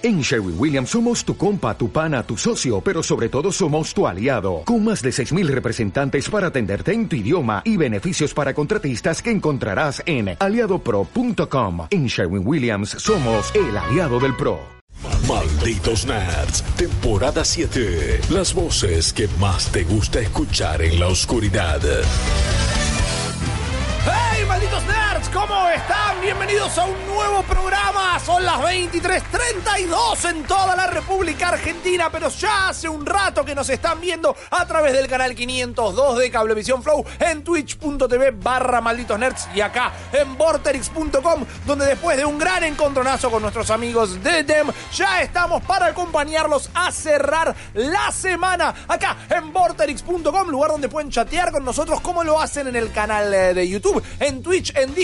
En Sherwin Williams somos tu compa, tu pana, tu socio, pero sobre todo somos tu aliado, con más de 6.000 representantes para atenderte en tu idioma y beneficios para contratistas que encontrarás en aliadopro.com. En Sherwin Williams somos el aliado del PRO. Malditos Nerds, temporada 7. Las voces que más te gusta escuchar en la oscuridad. ¡Hey, malditos nerds! ¿Cómo están? Bienvenidos a un nuevo programa. Son las 23:32 en toda la República Argentina, pero ya hace un rato que nos están viendo a través del canal 502 de Cablevisión Flow, en twitch.tv barra malditos nerds y acá en vorterix.com, donde después de un gran encontronazo con nuestros amigos de DEM, ya estamos para acompañarlos a cerrar la semana acá en vorterix.com, lugar donde pueden chatear con nosotros como lo hacen en el canal eh, de YouTube, en Twitch, en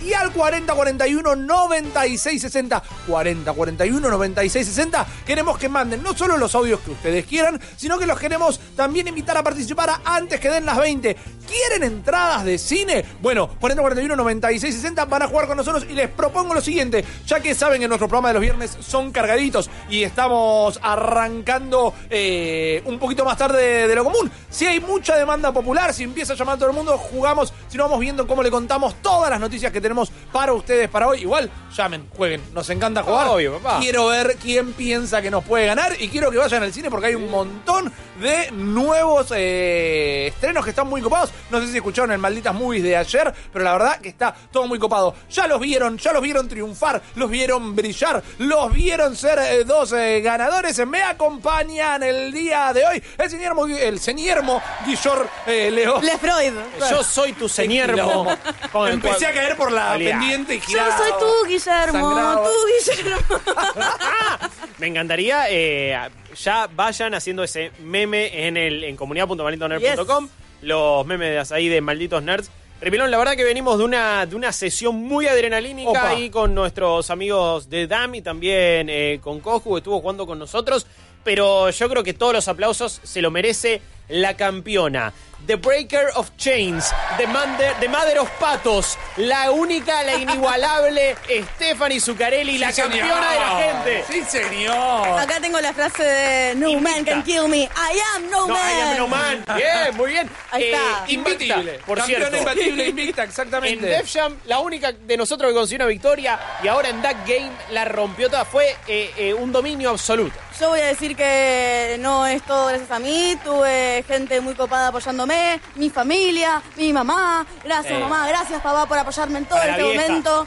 y al 4041 9660 4041 9660 queremos que manden no solo los audios que ustedes quieran sino que los queremos también invitar a participar antes que den las 20 ¿quieren entradas de cine? bueno 4041 9660 van a jugar con nosotros y les propongo lo siguiente. Ya que saben que nuestro programa de los viernes son cargaditos y estamos arrancando eh, un poquito más tarde de lo común. Si hay mucha demanda popular si empieza a llamar a todo el mundo jugamos. Si no vamos viendo cómo le contamos todas las noticias que tenemos para ustedes para hoy. Igual, llamen, jueguen. Nos encanta jugar. Obvio, papá. Quiero ver quién piensa que nos puede ganar y quiero que vayan al cine porque hay un montón de nuevos eh, estrenos que están muy copados. No sé si escucharon el Malditas Movies de ayer, pero la verdad que está todo muy copado. Ya los vieron, ya los vieron triunfar, los vieron brillar, los vieron ser eh, dos eh, ganadores. Me acompañan el día de hoy el señor, el señor Guillor eh, Leo. Le Freud. Yo soy tu señormo. Empecé a caer por la pendiente y Yo soy tú, Guillermo. Tú, Guillermo. Me encantaría, eh, ya vayan haciendo ese meme en el en comunidad.malditonerds.com, los memes ahí de malditos nerds. Repilón, la verdad que venimos de una, de una sesión muy adrenalínica Opa. ahí con nuestros amigos de DAM y también eh, con Koju, que estuvo jugando con nosotros. Pero yo creo que todos los aplausos se lo merece la campeona. The Breaker of Chains, The, Mother, the Mother of Patos, la única, la inigualable Stephanie Zuccarelli, la campeona señor. de la gente. Sí, señor. Acá tengo la frase de No man can kill me. I am no, No, man. I am no man. Bien, muy bien. Ahí está. invicta, Imbatible. por Campeona cierto. imbatible, invicta, En exactamente. Def Jam, la única de nosotros que consiguió una victoria y ahora en That Game la rompió toda. Fue eh, eh, un dominio absoluto. Yo voy a decir que no es todo gracias a mí. Tuve gente muy copada apoyándome, mi familia, mi mamá. Gracias, Eh. mamá. Gracias, papá, por apoyarme en todo este vieja. momento.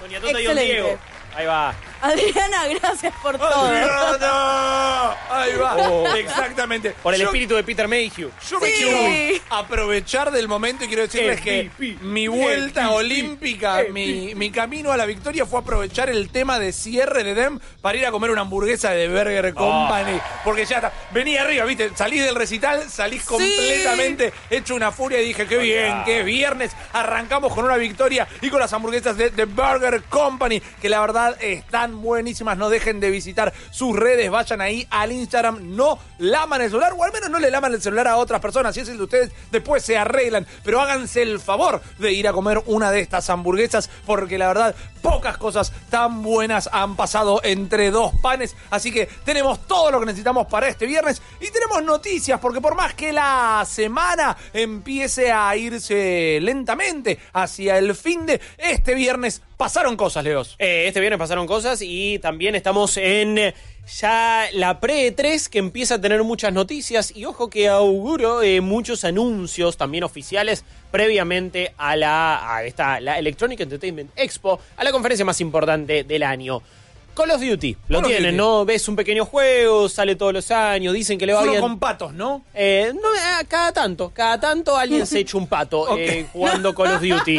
Doña y Don Excelente. Diego. Ahí va. Adriana, gracias por todo. Adriana. Ahí va. Oh. Exactamente. Por el Yo- espíritu de Peter Mayhew. Yo me Sí. quiero aprovechar del momento y quiero decirles que MVP, mi vuelta MVP, olímpica, mi, mi camino a la victoria fue aprovechar el tema de cierre de Dem para ir a comer una hamburguesa de Burger Company. Porque ya está. Venía arriba, ¿viste? Salís del recital, salís completamente hecho una furia y dije, qué bien, qué viernes. Arrancamos con una victoria y con las hamburguesas de, de Burger Company, que la verdad están buenísimas. No dejen de visitar sus redes, vayan ahí al Instagram, no laman el celular, o al menos no le laman el celular a otras personas. Si es el de ustedes, después se arreglan. Pero háganse el favor de ir a comer una de estas hamburguesas, porque la verdad, pocas cosas tan buenas han pasado entre dos panes. Así que tenemos todo lo que necesitamos para este viernes y tenemos noticias, porque por más que la semana empiece a irse lentamente hacia el fin de este viernes, pasaron cosas, Leos. Eh, este viernes pasaron cosas y también estamos en eh, ya la pre-3 que empieza a tener muchas noticias y ojo que auguro eh, muchos anuncios también oficiales previamente a la esta la Electronic Entertainment Expo, a la conferencia más importante del año. Call of Duty, lo Call tienen. ¿no? Ves un pequeño juego, sale todos los años, dicen que le va Solo bien. con patos, ¿no? Eh, no, eh, cada tanto, cada tanto alguien se echa un pato eh, jugando Call of Duty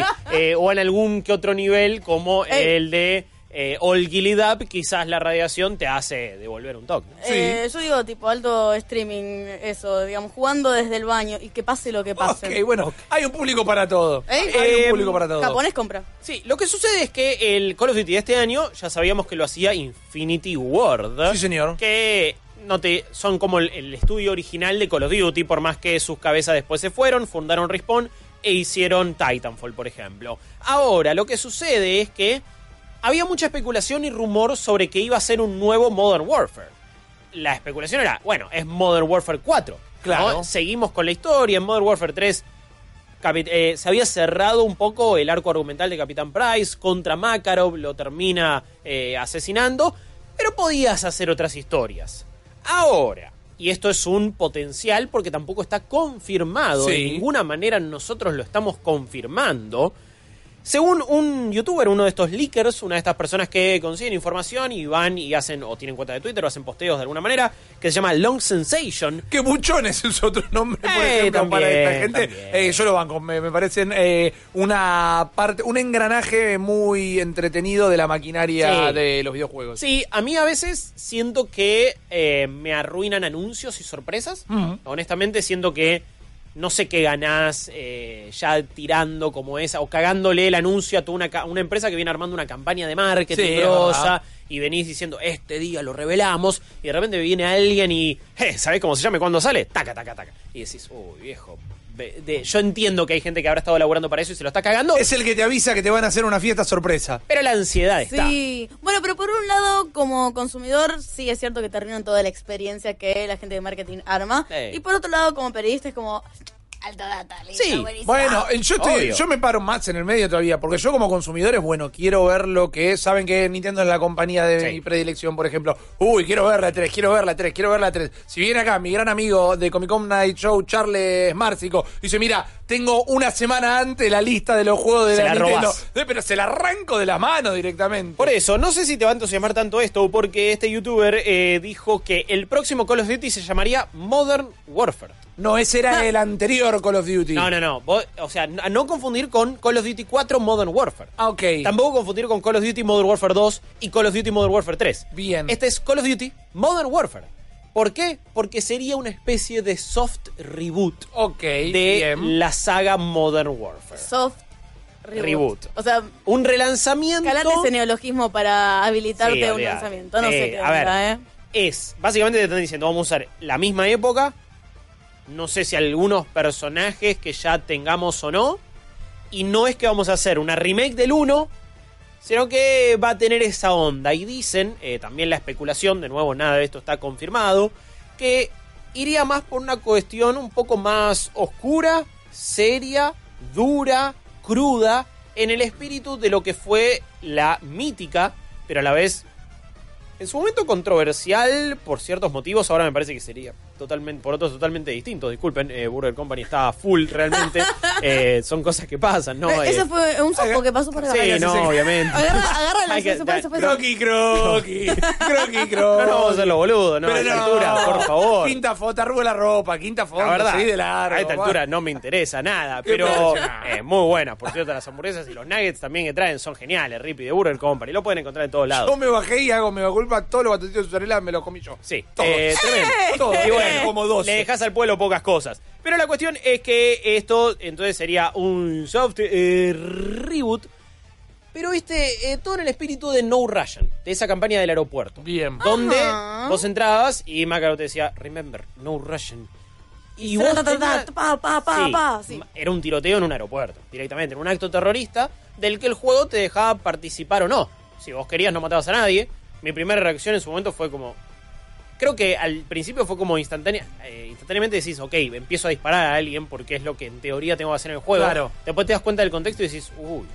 o en algún que otro nivel como Ey. el de eh, Up, quizás la radiación te hace devolver un toque. ¿no? Sí. Eh, yo digo tipo alto streaming, eso, digamos, jugando desde el baño y que pase lo que pase. Ok, bueno, hay un público para todo. ¿Eh? Hay Eh, un público para todo. Japonés compra. Sí, lo que sucede es que el Call of Duty de este año ya sabíamos que lo hacía Infinity Ward. Sí, señor. Que no te, son como el, el estudio original de Call of Duty, por más que sus cabezas después se fueron, fundaron Respawn e hicieron Titanfall, por ejemplo. Ahora, lo que sucede es que había mucha especulación y rumor sobre que iba a ser un nuevo Modern Warfare. La especulación era, bueno, es Modern Warfare 4. ¿no? Claro. Seguimos con la historia. En Modern Warfare 3 capi- eh, se había cerrado un poco el arco argumental de Capitán Price contra Makarov, lo termina eh, asesinando, pero podías hacer otras historias. Ahora, y esto es un potencial porque tampoco está confirmado, de Sí. ninguna manera nosotros lo estamos confirmando. Según un youtuber, uno de estos leakers, una de estas personas que consiguen información y van y hacen, o tienen cuenta de Twitter o hacen posteos de alguna manera, que se llama Long Sensation, Que buchones es otro nombre, por Eh, ejemplo, también, para esta gente. Eh, yo lo banco, me, me parecen eh, una parte, un engranaje muy entretenido de la maquinaria Sí. de los videojuegos. Sí, a mí a veces siento que eh, me arruinan anuncios y sorpresas. Honestamente siento que no sé qué ganás eh, ya tirando como esa o cagándole el anuncio a toda una, una empresa que viene armando una campaña de marketing Sí, grosa y venís diciendo este día lo revelamos y de repente viene alguien y eh, ¿sabés cómo se llama y cuándo sale? Taca, taca, taca. Y decís, uy, viejo. De- yo entiendo que hay gente que habrá estado laburando para eso y se lo está cagando, Es el que te avisa que te van a hacer una fiesta sorpresa. pero la ansiedad está. Sí, bueno, pero por un lado, como consumidor, sí es cierto que te arruinan toda la experiencia que la gente de marketing arma. Sí. Y por otro lado, como periodista, es como. Alto data, listo, Sí, buenísimo. Bueno, yo, estoy- Obvio. yo me paro más en el medio todavía, porque yo como consumidor es bueno, quiero ver lo que es. Saben que Nintendo es la compañía de Sí. mi predilección, por ejemplo. Uy, quiero ver la 3, quiero ver la 3, quiero ver la 3. Si viene acá mi gran amigo de Comic Con Night Show, Charles Márcico, dice, mira, tengo una semana antes la lista de los juegos de Se la, la Nintendo. robás. Eh, Pero se la arranco de las manos directamente. Por eso, no sé si te va a entusiasmar tanto esto, porque este youtuber eh, dijo que el próximo Call of Duty se llamaría Modern Warfare. No, ese era el anterior Call of Duty. No, no, no. vos- o sea, no, no confundir con Call of Duty 4 Modern Warfare. Ah, ok. Tampoco confundir con Call of Duty Modern Warfare 2 y Call of Duty Modern Warfare 3. Bien. Este es Call of Duty Modern Warfare. ¿Por qué? Porque sería una especie de soft reboot Ok, de bien. la saga Modern Warfare. Soft reboot. Reboot. O sea, Un relanzamiento. calate ese neologismo para habilitarte Sí, un olvidate. lanzamiento. No Eh, sé qué a ver, ¿eh? es, básicamente te están diciendo, vamos a usar la misma época, no sé si algunos personajes que ya tengamos o no, y no es que vamos a hacer una remake del 1, sino que va a tener esa onda. Y dicen, eh, también la especulación, de nuevo nada de esto está confirmado, que iría más por una cuestión un poco más oscura, seria, dura, cruda, en el espíritu de lo que fue la mítica, pero a la vez en su momento controversial por ciertos motivos, ahora me parece que sería totalmente, por otros totalmente distintos. Disculpen, eh, Burger Company está full realmente. Eh, son cosas que pasan, ¿no? Eh, Eh, Ese fue un sapo que pasó por acá. sí, sí, no, sí. obviamente. Agarra, agarra la que-. Croqui, croqui, croqui, croqui. No, no vamos a hacer los boludos, ¿no? a Pero esta altura, por favor. Quinta foto, arrugo la ropa, quinta foto, La verdad, de largo. a esta va. altura no me interesa nada, pero eh, muy buenas. Por cierto, las hamburguesas y los nuggets también que traen son geniales. Rippy de Burger Company, lo pueden encontrar en todos lados. Yo me bajé y hago mega culpa, todos los batoncitos de mozzarella me los comí yo. Sí, Todos. eh, tremendo. Todos. Y bueno, como dos. le dejas al pueblo pocas cosas. Pero la cuestión es que esto entonces sería un soft eh, reboot. Pero viste, eh, todo en el espíritu de No Russian, de esa campaña del aeropuerto. Bien. Donde Ajá. vos entrabas y Macaron te decía, remember, No Russian. Y vos Ta, ta, ta, tenías- ta, pa, pa, pa, Sí, pa, sí. Era un tiroteo en un aeropuerto, directamente, en un acto terrorista del que el juego te dejaba participar o no. Si vos querías no matabas a nadie. Mi primera reacción en su momento fue como... Creo que al principio fue como instantánea, eh, instantáneamente decís, ok, empiezo a disparar a alguien porque es lo que en teoría tengo que hacer en el juego. Claro. Después te das cuenta del contexto y decís, uy,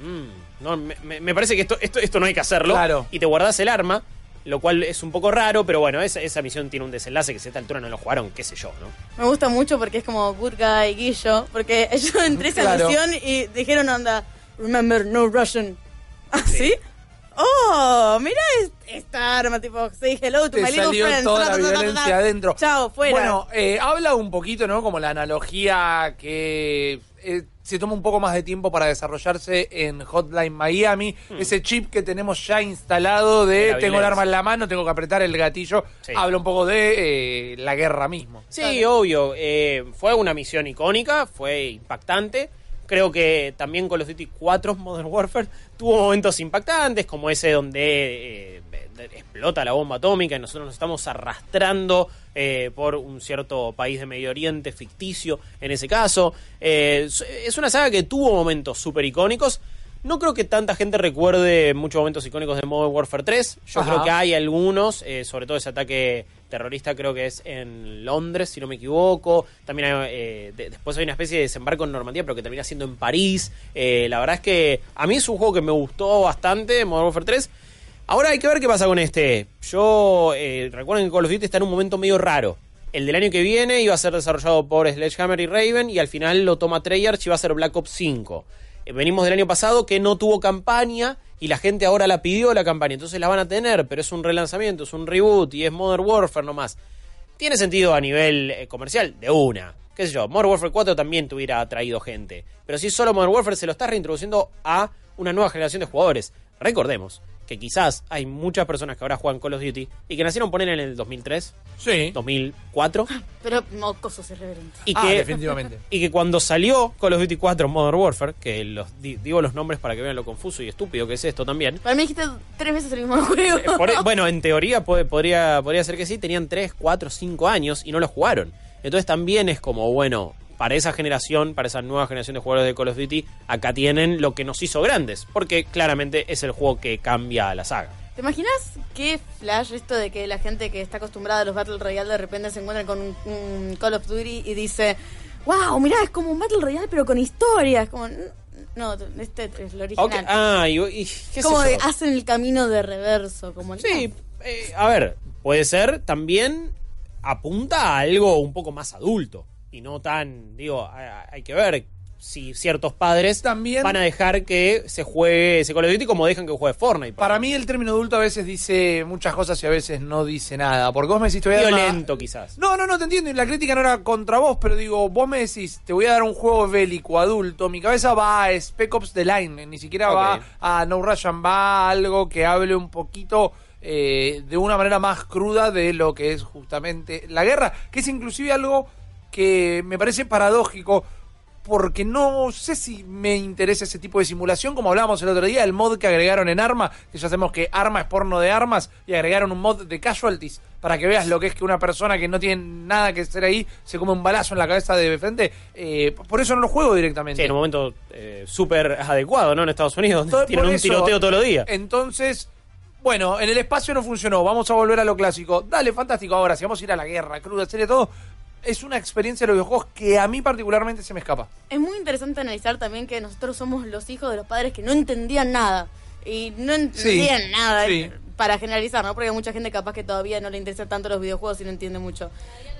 mm, no, me, parece que esto, esto, esto no hay que hacerlo. Claro. Y te guardás el arma, lo cual es un poco raro, pero bueno, esa, esa misión tiene un desenlace que si a esta altura no lo jugaron, qué sé yo, ¿no? Me gusta mucho porque es como Burka y Guillo. Porque yo entré a esa Claro. misión y dijeron, onda, remember, no Russian. ¿Ah, sí? Oh, mira es- esta arma, tipo, say hello to Te my little salió friend. toda la violencia adentro. Chao, fuera. Bueno, eh, habla un poquito, ¿no? Como la analogía que eh, se toma un poco más de tiempo para desarrollarse en Hotline Miami. Ese chip que tenemos ya instalado de, Hmm. Tengo el arma en la mano, tengo que apretar el gatillo. Sí. Habla un poco de eh, la guerra mismo. Sí, obvio. eh, fue una misión icónica, fue impactante. Creo que también Call of Duty 4 Modern Warfare tuvo momentos impactantes, como ese donde eh, explota la bomba atómica y nosotros nos estamos arrastrando eh, por un cierto país de Medio Oriente ficticio en ese caso. Eh, es- es una saga que tuvo momentos súper icónicos, No creo que tanta gente recuerde muchos momentos icónicos de Modern Warfare 3. Yo Ajá. creo que hay algunos, eh, sobre todo ese ataque terrorista creo que es en Londres, si no me equivoco. También hay, eh, de- después hay una especie de desembarco en Normandía, pero que termina siendo en París. Eh, la verdad es que a mí es un juego que me gustó bastante, Modern Warfare 3. Ahora hay que ver qué pasa con este. Yo, eh, recuerden que Call of Duty está en un momento medio raro. El del año que viene iba a ser desarrollado por Sledgehammer y Raven y al final lo toma Treyarch y va a ser Black Ops 5. Eh, venimos del año pasado que no tuvo campaña y la gente ahora la pidió la campaña, entonces la van a tener, pero es un relanzamiento, es un reboot y es Modern Warfare nomás. Tiene sentido a nivel eh, comercial, de una. Qué sé yo, Modern Warfare 4 también te hubiera atraído gente. Pero si solo Modern Warfare se lo estás reintroduciendo a una nueva generación de jugadores. Recordemos que quizás hay muchas personas que ahora juegan Call of Duty y que nacieron poner en el 2003, Sí. 2004 Pero mocosos irreverentes. y Ah, que definitivamente. y que cuando salió Call of Duty 4 Modern Warfare, que los di- digo los nombres para que vean lo confuso y estúpido que es esto también. Para mí dijiste tres veces el mismo juego. Eh, por- bueno, en teoría puede- podría, podría ser que sí, tenían 3, 4, 5 años y no lo jugaron. Entonces también es como, bueno, para esa generación, para esa nueva generación de jugadores de Call of Duty, acá tienen lo que nos hizo grandes, porque claramente es el juego que cambia la saga. ¿Te imaginas qué flash esto de que la gente que está acostumbrada a los Battle Royale de repente se encuentra con un, un Call of Duty y dice, wow, mirá, es como un Battle Royale pero con historia? Es como, no, este es lo original. Ah, y, y- qué como hacen el camino de reverso, como Sí, eh, a ver, puede ser también apunta a algo un poco más adulto y no tan, digo, hay, que ver si ciertos padres También- van a dejar que se juegue ese Call of Duty como dejan que juegue Fortnite. Para mí el término adulto a veces dice muchas cosas y a veces no dice nada. Porque vos me decís, te voy a una- violento quizás. No, no, no, te entiendo. Y la crítica no era contra vos, pero digo, vos me decís, te voy a dar un juego bélico adulto. Mi cabeza va a Spec Ops The Line, ni siquiera va a No Russian, va a algo que hable un poquito eh, de una manera más cruda de lo que es justamente la guerra, que es inclusive algo que me parece paradójico. Porque no sé si me interesa ese tipo de simulación, como hablábamos el otro día, el mod que agregaron en Arma, que ya sabemos que Arma es porno de armas, y agregaron un mod de casualties, para que veas lo que es que una persona que no tiene nada que hacer ahí se come un balazo en la cabeza de frente. Eh, por eso no lo juego directamente. Sí, en un momento eh, súper adecuado, ¿no? En Estados Unidos, donde tienen un eso, tiroteo todos los días. Entonces, bueno, en el espacio no funcionó, vamos a volver a lo clásico. Dale, fantástico. Ahora, si vamos a ir a la guerra, cruda, serie, todo, es una experiencia de los videojuegos que a mí particularmente se me escapa. Es muy interesante analizar también que nosotros somos los hijos de los padres que no entendían nada. Y no entendían nada. sí. Para generalizar, ¿no? Porque hay mucha gente capaz que todavía no le interesan tanto los videojuegos y no entiende mucho.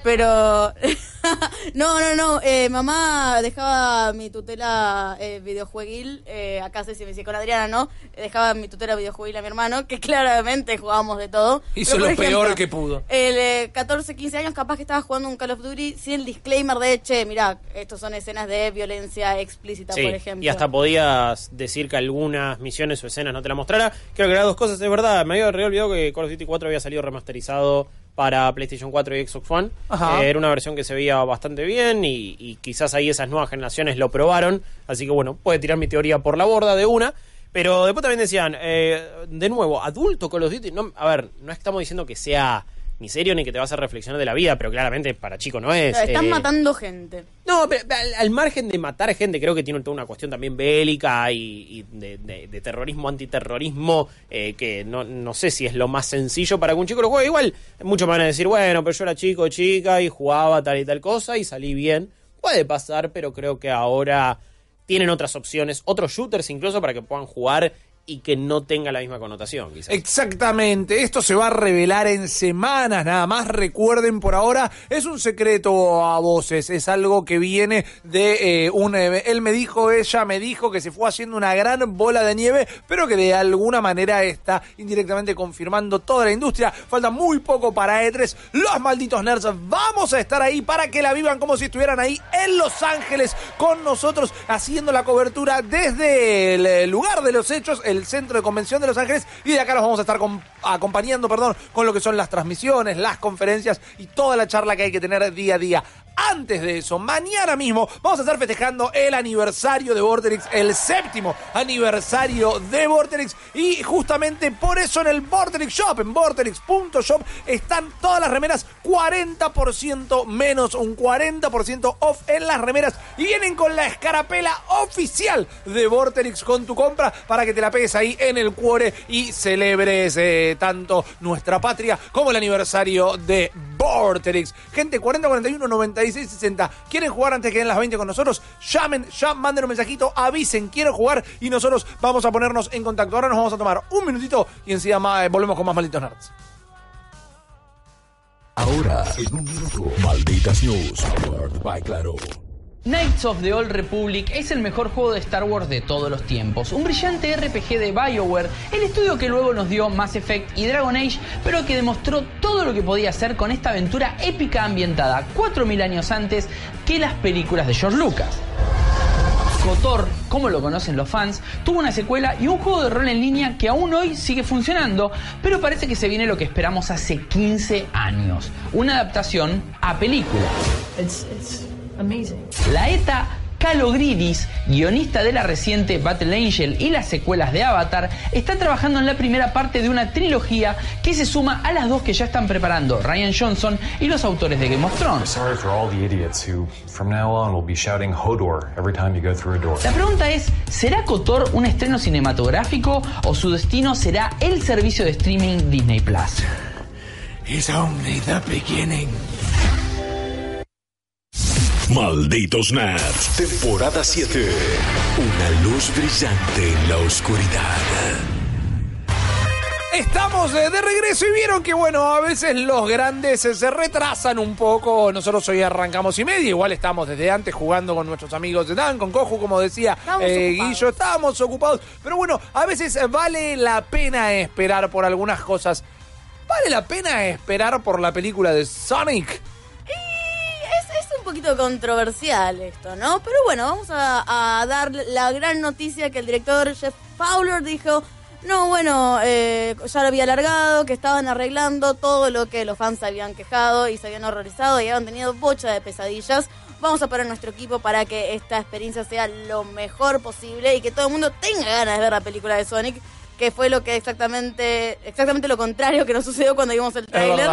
Pero. no, no, no. eh, mamá dejaba mi tutela eh, videojueguil. Eh, acá sé si me dice con Adriana, ¿no? Dejaba mi tutela videojueguil a mi hermano, que claramente jugábamos de todo. Hizo Pero, lo peor que pudo. el eh, 14, 15 años capaz que estaba jugando un Call of Duty sin el disclaimer de, che, mirá, estos son escenas de violencia explícita, Sí, por ejemplo. y hasta podías decir que algunas misiones o escenas no te la mostrara. Creo que las dos cosas es verdad. Me había olvidado que Call of Duty 4 había salido remasterizado para PlayStation 4 y Xbox One. Eh, era una versión que se veía bastante bien y, y quizás ahí esas nuevas generaciones lo probaron. Así que bueno, puede tirar mi teoría por la borda de una. Pero después también decían, eh, de nuevo, adulto Call of Duty. No, a ver, no estamos diciendo que sea ni serio ni que te vas a reflexionar de la vida, pero claramente para chico no es. Están eh, matando gente. no, pero al, al margen de matar gente, creo que tiene toda una cuestión también bélica y, y de, de- de terrorismo, antiterrorismo, eh, que no, no sé si es lo más sencillo para que un chico lo juegue. Igual, muchos me van a decir, bueno, pero yo era chico, chica y jugaba tal y tal cosa y salí bien. Puede pasar, pero creo que ahora tienen otras opciones, otros shooters incluso para que puedan jugar y que no tenga la misma connotación, quizás. Exactamente, esto se va a revelar en semanas, nada más recuerden por ahora, es un secreto a voces, es algo que viene de eh, un... eh, él me dijo, ella me dijo que se fue haciendo una gran bola de nieve, pero que de alguna manera está indirectamente confirmando toda la industria. Falta muy poco para E3, los malditos nerds vamos a estar ahí para que la vivan como si estuvieran ahí en Los Ángeles con nosotros haciendo la cobertura desde el eh, lugar de los hechos, el centro de convención de Los Ángeles y de acá los vamos a estar com- acompañando, perdón, con lo que son las transmisiones, las conferencias y toda la charla que hay que tener día a día. Antes de eso, mañana mismo vamos a estar festejando el aniversario de Vorterix, el séptimo aniversario de Vorterix. Y justamente por eso en el Vorterix Shop, en vorterix.shop, están todas las remeras 40% menos, un 40% off en las remeras. Y vienen con la escarapela oficial de Vorterix con tu compra para que te la pegues ahí en el cuore y celebres eh, tanto nuestra patria como el aniversario de Vorterix. Gente, 4041 96 60. ¿Quieren jugar antes que den las 20 con nosotros? Llamen, ya manden un mensajito, avisen, quieren jugar y nosotros vamos a ponernos en contacto. Ahora nos vamos a tomar un minutito y enseguida más, eh, volvemos con más malditos nerds. Ahora, en un minuto, Malditas News, powered by Claro. Knights of the Old Republic es el mejor juego de Star Wars de todos los tiempos, un brillante RPG de BioWare, el estudio que luego nos dio Mass Effect y Dragon Age, pero que demostró todo lo que podía hacer con esta aventura épica ambientada 4000 años antes que las películas de George Lucas. KOTOR, como lo conocen los fans, tuvo una secuela y un juego de rol en línea que aún hoy sigue funcionando, pero parece que se viene lo que esperamos hace 15 años, una adaptación a película. Amazing. La ETA Calogridis, guionista de la reciente Battle Angel y las secuelas de Avatar, está trabajando en la primera parte de una trilogía que se suma a las dos que ya están preparando Ryan Johnson y los autores de Game of Thrones. La pregunta es, ¿será KOTOR un estreno cinematográfico o su destino será el servicio de streaming Disney Plus? It's only the beginning. Malditos Nerds, temporada 7. Una luz brillante en la oscuridad. Estamos eh, de regreso y vieron que, bueno, a veces los grandes eh, se retrasan un poco. Nosotros hoy arrancamos y media, igual estamos desde antes jugando con nuestros amigos de Dan, con Coju, como decía eh, ocupados. Guillo, estábamos ocupados. Pero bueno, a veces eh, vale la pena esperar por algunas cosas. ¿Vale la pena esperar por la película de Sonic? Poquito controversial esto, ¿no? Pero bueno, vamos a, a dar la gran noticia que el director Jeff Fowler dijo, no, bueno, eh, ya lo había alargado, que estaban arreglando todo lo que los fans habían quejado y se habían horrorizado y habían tenido bocha de pesadillas. Vamos a poner nuestro equipo para que esta experiencia sea lo mejor posible y que todo el mundo tenga ganas de ver la película de Sonic, que fue lo que exactamente, exactamente lo contrario que nos sucedió cuando vimos el tráiler.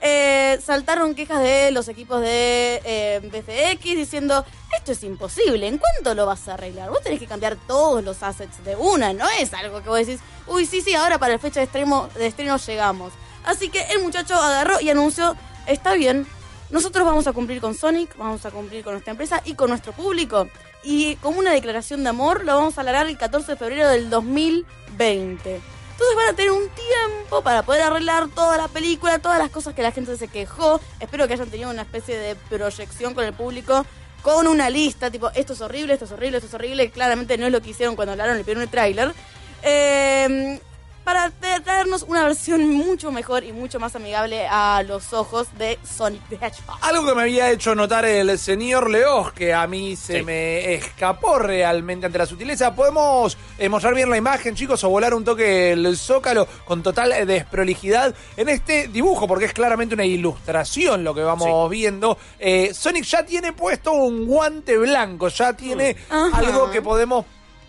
Eh, saltaron quejas de los equipos de eh, BFX diciendo, esto es imposible, ¿en cuánto lo vas a arreglar? Vos tenés que cambiar todos los assets de una, no es algo que vos decís, uy, sí, sí, ahora para la fecha de estreno, de estreno llegamos. Así que el muchacho agarró y anunció, está bien, nosotros vamos a cumplir con Sonic, vamos a cumplir con nuestra empresa y con nuestro público. Y como una declaración de amor, lo vamos a alargar el 14 de febrero del 2020. Entonces van a tener un tiempo para poder arreglar toda la película, todas las cosas que la gente se quejó. Espero que hayan tenido una especie de proyección con el público, con una lista, tipo, esto es horrible, esto es horrible, esto es horrible. Claramente no es lo que hicieron cuando hablaron el primer tráiler. Eh, para tra- traernos una versión mucho mejor y mucho más amigable a los ojos de Sonic the Hedgehog. Algo que me había hecho notar el señor Leos, que a mí se Sí. me escapó realmente ante la sutileza. ¿Podemos eh, mostrar bien la imagen, chicos, o volar un toque el zócalo con total desprolijidad en este dibujo? Porque es claramente una ilustración lo que vamos viendo. Eh, Sonic ya tiene puesto un guante blanco, ya tiene algo que podemos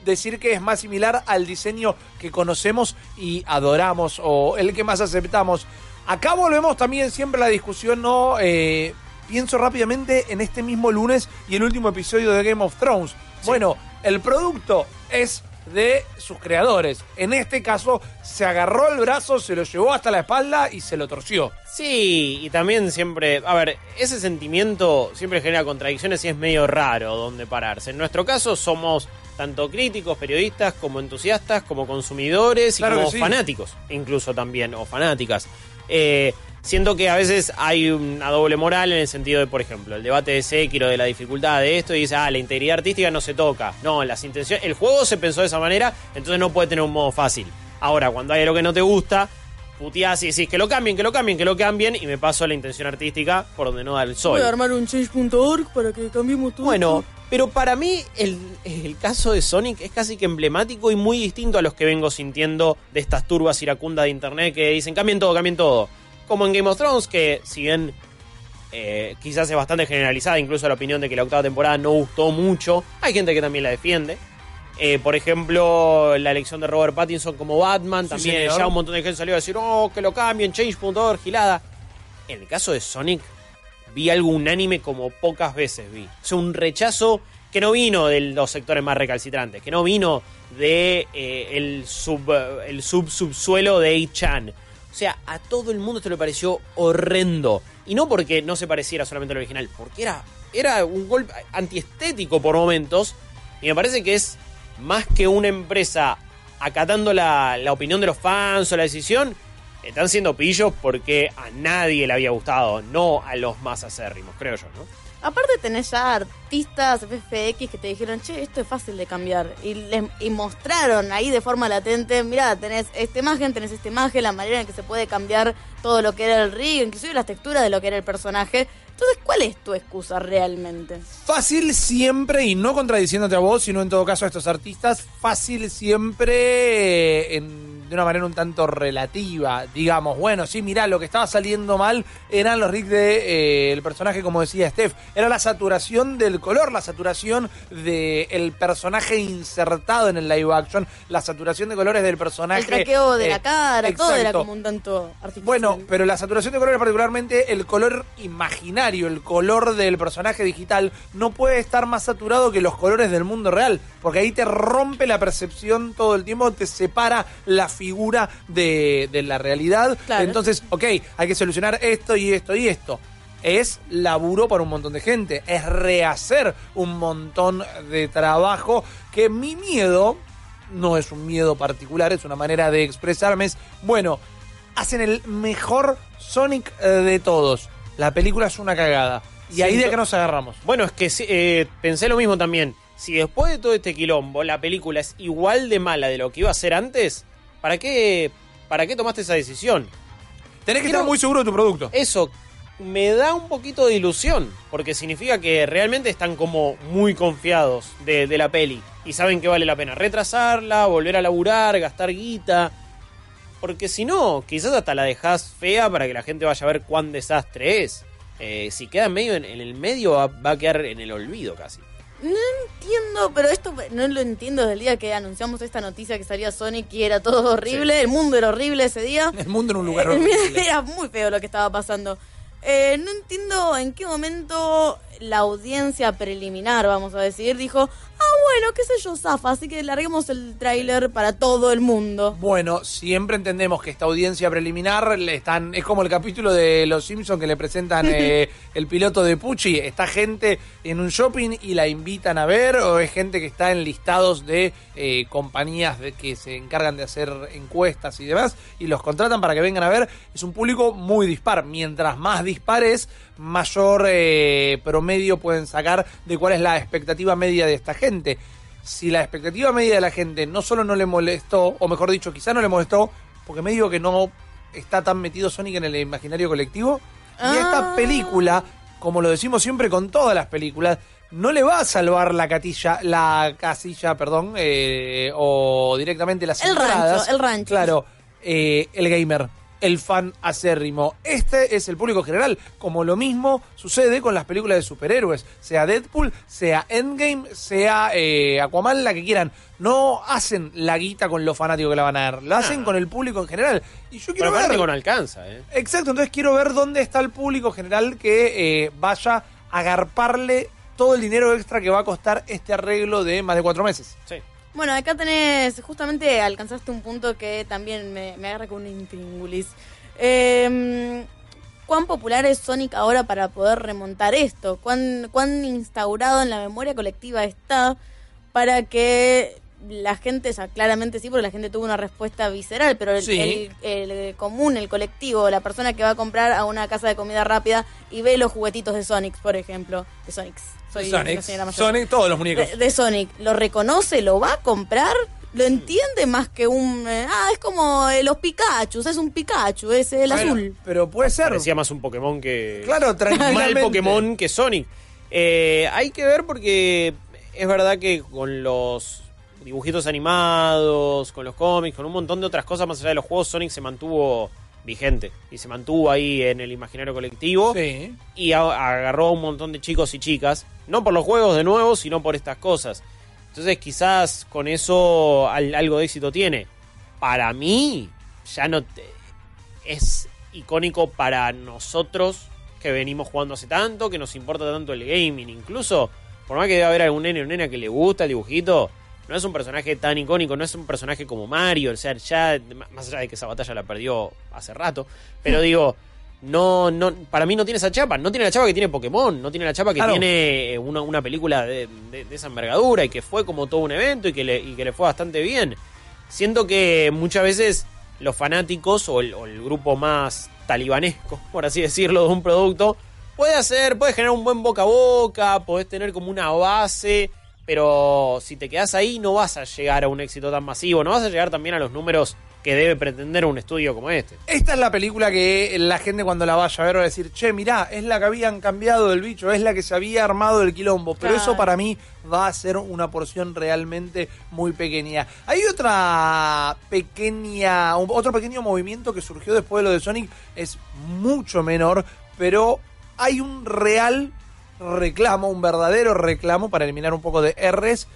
decir que es más similar al diseño que conocemos y adoramos o el que más aceptamos. Acá volvemos también siempre a la discusión, ¿no? Eh, pienso rápidamente en este mismo lunes y el último episodio de Game of Thrones. Bueno, el producto es de sus creadores. En este caso, se agarró el brazo, se lo llevó hasta la espalda y se lo torció. Sí, y también siempre, a ver, ese sentimiento siempre genera contradicciones y es medio raro donde pararse. En nuestro caso somos tanto críticos, periodistas, como entusiastas, como consumidores y Claro como sí. fanáticos, incluso también, o fanáticas. Eh, siento que a veces hay una doble moral en el sentido de, por ejemplo, el debate de Sekiro, de la dificultad de esto, y dice, ah, la integridad artística no se toca. No, las intenciones, el juego se pensó de esa manera, entonces no puede tener un modo fácil. Ahora, cuando hay algo que no te gusta, puteás y decís que lo cambien, que lo cambien, que lo cambien, y me paso a la intención artística por donde no da el sol. Voy a armar un change.org para que cambiemos todo. Bueno, pero para mí el, el caso de Sonic es casi que emblemático y muy distinto a los que vengo sintiendo de estas turbas iracundas de internet que dicen cambien todo, cambien todo. Como en Game of Thrones, que si bien Eh, quizás es bastante generalizada, incluso la opinión de que la octava temporada no gustó mucho. Hay gente que también la defiende. Eh, por ejemplo, la elección de Robert Pattinson como Batman, Sí, también señor. ya un montón de gente salió a decir, oh, que lo cambien, change.org, gilada. En el caso de Sonic, vi algo unánime como pocas veces vi. O sea, un rechazo que no vino de los sectores más recalcitrantes, que no vino de eh, el sub el sub subsuelo de A-Chan. O sea, a todo el mundo esto le pareció horrendo. Y no porque no se pareciera solamente al original, porque era, era un golpe antiestético por momentos. Y me parece que es más que una empresa acatando la, la opinión de los fans o la decisión, están siendo pillos porque a nadie le había gustado, no a los más acérrimos, creo yo, ¿no? Aparte tenés ya artistas FFX que te dijeron, che, esto es fácil de cambiar. Y, les- y mostraron ahí de forma latente, mirá, tenés esta imagen, tenés esta imagen, la manera en que se puede cambiar todo lo que era el rig, inclusive las texturas de lo que era el personaje. Entonces, ¿cuál es tu excusa realmente? Fácil siempre, y no contradiciéndote a vos, sino en todo caso a estos artistas, fácil siempre eh, en- de una manera un tanto relativa. Digamos, bueno, sí, mirá, lo que estaba saliendo mal eran los rigs del el personaje, como decía Steph. Era la saturación del color, la saturación del personaje insertado en el live action, la saturación de colores del personaje. El traqueo de eh, la cara, todo era exacto. como un tanto artificial. Bueno, pero la saturación de colores, particularmente el color imaginario, el color del personaje digital, no puede estar más saturado que los colores del mundo real, porque ahí te rompe la percepción todo el tiempo, te separa la figura de, de la realidad. Claro. Entonces, ok, hay que solucionar esto y esto y esto. Es laburo para un montón de gente, es rehacer un montón de trabajo que mi miedo, no es un miedo particular, es una manera de expresarme, es, bueno, hacen el mejor Sonic eh, de todos. La película es una cagada. Y ahí de que nos agarramos. Bueno, es que eh, pensé lo mismo también. Si después de todo este quilombo la película es igual de mala de lo que iba a ser antes, ¿para qué, para qué tomaste esa decisión? Tenés que Quiero- estar muy seguro de tu producto. Eso me da un poquito de ilusión, porque significa que realmente están como muy confiados de, de la peli y saben que vale la pena retrasarla, volver a laburar, gastar guita. Porque si no, quizás hasta la dejas fea para que la gente vaya a ver cuán desastre es. Eh, si queda medio en, en el medio, va, va a quedar en el olvido casi. No entiendo, pero esto no lo entiendo desde el día que anunciamos esta noticia que salía Sonic y era todo horrible, el mundo era horrible ese día. El mundo en un lugar Eh, horrible. Era muy feo lo que estaba pasando. Eh, no entiendo en qué momento la audiencia preliminar, vamos a decir, dijo, ah, bueno, qué sé yo, Zafa, así que larguemos el tráiler para todo el mundo. Bueno, siempre entendemos que esta audiencia preliminar le están es como el capítulo de Los Simpsons que le presentan eh, el piloto de Pucci. Está gente en un shopping y la invitan a ver, o es gente que está en listados de eh, compañías de, que se encargan de hacer encuestas y demás y los contratan para que vengan a ver. Es un público muy dispar. Mientras más dispares, mayor eh, promedio pueden sacar de cuál es la expectativa media de esta gente si la expectativa media de la gente no solo no le molestó, o mejor dicho, quizá no le molestó, porque me digo que no está tan metido Sonic en el imaginario colectivo, y Ah. esta película, como lo decimos siempre con todas las películas, no le va a salvar la catilla, la casilla, perdón, eh, o directamente las El rancho, el rancho. Claro, eh, el gamer, el fan acérrimo. Este es el público general, como lo mismo sucede con las películas de superhéroes, sea Deadpool, sea Endgame, sea eh, Aquaman, la que quieran. No hacen la guita con los fanáticos que la van a ver, la hacen con el público en general. Y yo quiero ver... con alcanza, ¿eh? Exacto, entonces quiero ver dónde está el público general que eh, vaya a agarparle todo el dinero extra que va a costar este arreglo de más de cuatro meses. Sí. Bueno, acá tenés, justamente alcanzaste un punto que también me, agarra con un intríngulis. Eh, ¿Cuán popular es Sonic ahora para poder remontar esto? ¿Cuán, ¿Cuán instaurado en la memoria colectiva está para que la gente, ya claramente sí, porque la gente tuvo una respuesta visceral, pero el, Sí. el- el común, el colectivo, la persona que va a comprar a una casa de comida rápida y ve los juguetitos de Sonic, por ejemplo, de Sonics. Soy Sonic, la señora mayor Sonic, todos los muñecos. de, de Sonic, ¿lo reconoce? ¿Lo va a comprar? ¿Lo entiende más que un... eh, ah, es como eh, los Pikachu, es un Pikachu, es el Bueno, azul. Pero puede ser. Parecía más un Pokémon que. Claro, mal tranquilamente. Pokémon que Sonic. Eh, hay que ver porque es verdad que con los dibujitos animados, con los cómics, con un montón de otras cosas más allá de los juegos, Sonic se mantuvo vigente y se mantuvo ahí en el imaginario colectivo Sí. y agarró a un montón de chicos y chicas, no por los juegos de nuevo, sino por estas cosas. Entonces quizás con eso al- algo de éxito tiene. Para mí, ya no te- es icónico para nosotros que venimos jugando hace tanto, que nos importa tanto el gaming. Incluso, por más que debe haber algún nene o nena que le gusta el dibujito, no es un personaje tan icónico, no es un personaje como Mario. O sea, ya, más allá de que esa batalla la perdió hace rato, pero digo, no, no, para mí no tiene esa chapa, no tiene la chapa que tiene Pokémon, no tiene la chapa que Claro. tiene eh, una, una película de, de- de esa envergadura y que fue como todo un evento y que le, y que le fue bastante bien. Siento que muchas veces los fanáticos o el, o el grupo más talibanesco, por así decirlo, de un producto, puede hacer, puede generar un buen boca a boca, podés tener como una base, pero si te quedas ahí no vas a llegar a un éxito tan masivo, no vas a llegar también a los números que debe pretender un estudio como este. Esta es la película que la gente cuando la vaya a ver va a decir, che, mirá, es la que habían cambiado del bicho, es la que se había armado el quilombo. Pero Claro. eso para mí va a ser una porción realmente muy pequeña. Hay otra pequeña, otro pequeño movimiento que surgió después de lo de Sonic, es mucho menor, pero hay un real reclamo, un verdadero reclamo para eliminar un poco de R's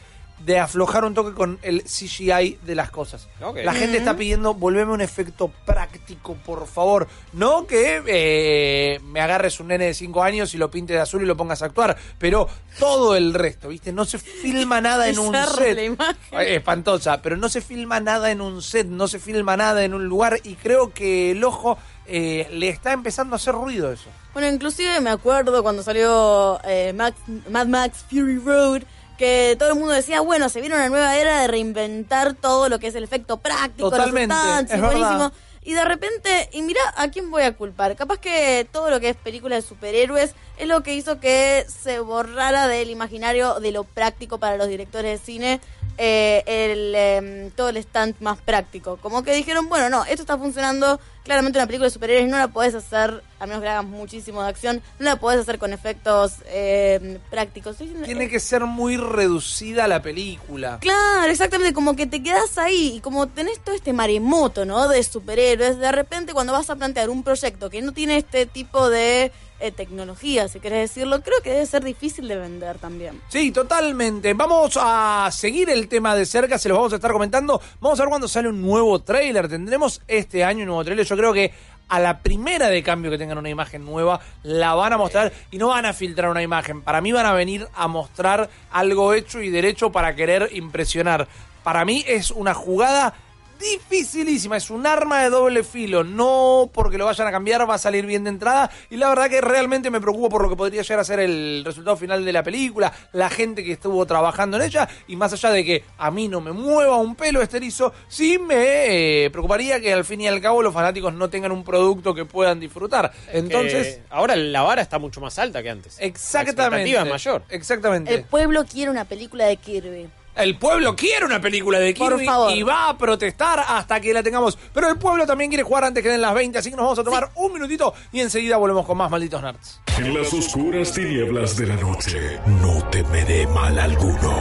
de aflojar un toque con el CGI de las cosas. La gente está pidiendo, volveme un efecto práctico, por favor. No que eh, me agarres un nene de 5 años y lo pinte de azul y lo pongas a actuar, pero todo el resto, ¿viste? No se filma nada en un set. la imagen. Ay, Espantosa, pero no se filma nada en un set, no se filma nada en un lugar y creo que el ojo eh, le está empezando a hacer ruido eso. Bueno, inclusive me acuerdo cuando salió eh, Max- Mad Max Fury Road, que todo el mundo decía, bueno, se viene una nueva era de reinventar todo lo que es el efecto práctico, Totalmente, los es y buenísimo. Y de repente, y mira, ¿a quién voy a culpar? Capaz que todo lo que es película de superhéroes es lo que hizo que se borrara del imaginario de lo práctico para los directores de cine eh, el, em, todo el stunt más práctico. Como que dijeron, bueno, no, esto está funcionando. Claramente una película de superhéroes no la podés hacer, a menos que la hagas muchísimo de acción, no la podés hacer con efectos em, prácticos. Tiene que ser muy reducida la película. Claro, exactamente, como que te quedas ahí y como tenés todo este maremoto, ¿no? De superhéroes, de repente cuando vas a plantear un proyecto que no tiene este tipo de eh, tecnología, si querés decirlo, creo que debe ser difícil de vender también. Sí, totalmente. Vamos a seguir el tema de cerca, se los vamos a estar comentando. Vamos a ver cuando sale un nuevo tráiler. Tendremos este año un nuevo tráiler. Yo creo que a la primera de cambio que tengan una imagen nueva, la van a mostrar y no van a filtrar una imagen. Para mí van a venir a mostrar algo hecho y derecho para querer impresionar. Para mí es una jugada dificilísima, es un arma de doble filo, no porque lo vayan a cambiar va a salir bien de entrada y la verdad que realmente me preocupo por lo que podría llegar a ser el resultado final de la película, la gente que estuvo trabajando en ella y más allá de que a mí no me mueva un pelo esterizo, sí me eh, preocuparía que al fin y al cabo los fanáticos no tengan un producto que puedan disfrutar. Entonces, Que ahora la vara está mucho más alta que antes. La exactamente. expectativa es mayor. Exactamente. El pueblo quiere una película de Kirby. El pueblo quiere una película de Kirby y va a protestar hasta que la tengamos. Pero el pueblo también quiere jugar antes que den las 20, así que nos vamos a tomar un minutito y enseguida volvemos con más malditos nerds. En las oscuras tinieblas de la noche no temeré mal alguno,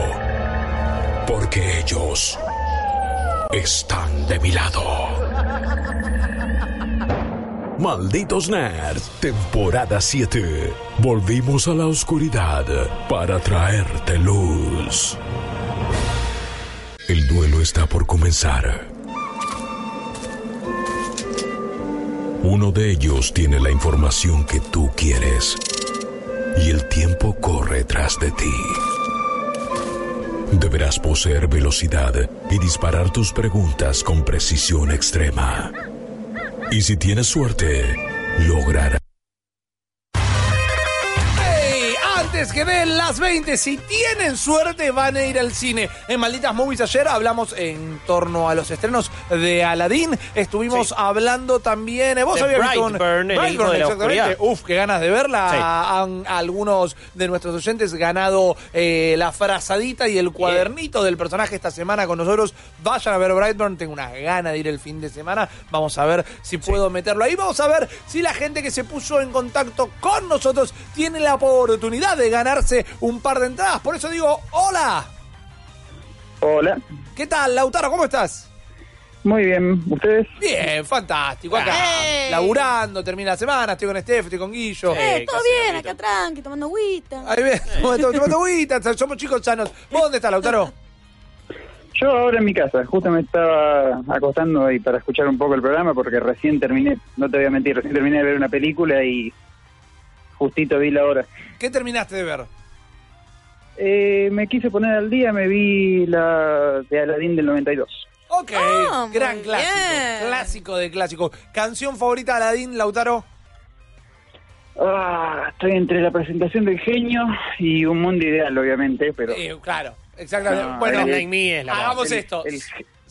porque ellos están de mi lado. Malditos Nerds, temporada 7. Volvimos a la oscuridad para traerte luz. El duelo está por comenzar. Uno de ellos tiene la información que tú quieres y el tiempo corre tras de ti. Deberás poseer velocidad y disparar tus preguntas con precisión extrema. Y si tienes suerte, lograrás. Antes que den las 20, si tienen suerte, van a ir al cine. En Malditas Movies ayer hablamos en torno a los estrenos de Aladdin. Estuvimos Sí. hablando también. eh, Vos De habías visto un- Brightburn, el exactamente. Uf, qué ganas de verla. Sí. Han algunos de nuestros oyentes ganado eh, la frazadita y el cuadernito del personaje esta semana con nosotros. Vayan a ver Brightburn. Tengo una gana de ir el fin de semana. Vamos a ver si puedo meterlo ahí. Vamos a ver si la gente que se puso en contacto con nosotros tiene la oportunidad de ganarse un par de entradas. Por eso digo, hola. Hola, ¿Qué tal, Lautaro? ¿Cómo estás? Muy bien, ¿ustedes? Bien, fantástico. Acá, laburando, termina la semana, estoy con Steph, estoy con Guillo. Eh, todo bien, acá tranqui, tomando agüita. Ahí ves, tomando agüita, somos chicos sanos. ¿Vos dónde estás, Lautaro? Yo ahora en mi casa, justo me estaba acostando ahí para escuchar un poco el programa porque recién terminé, no te voy a mentir, recién terminé de ver una película y justito vi la hora. ¿Qué terminaste de ver? Eh, me quise poner al día, me vi la de Aladdin del 92. Ok, Ah, muy gran clásico. bien. Clásico de clásico. ¿Canción favorita de Aladín, Lautaro? Ah, estoy entre la presentación del genio y un mundo ideal, obviamente, pero Eh, claro, exactamente. No, bueno, el- es la hagamos el, esto.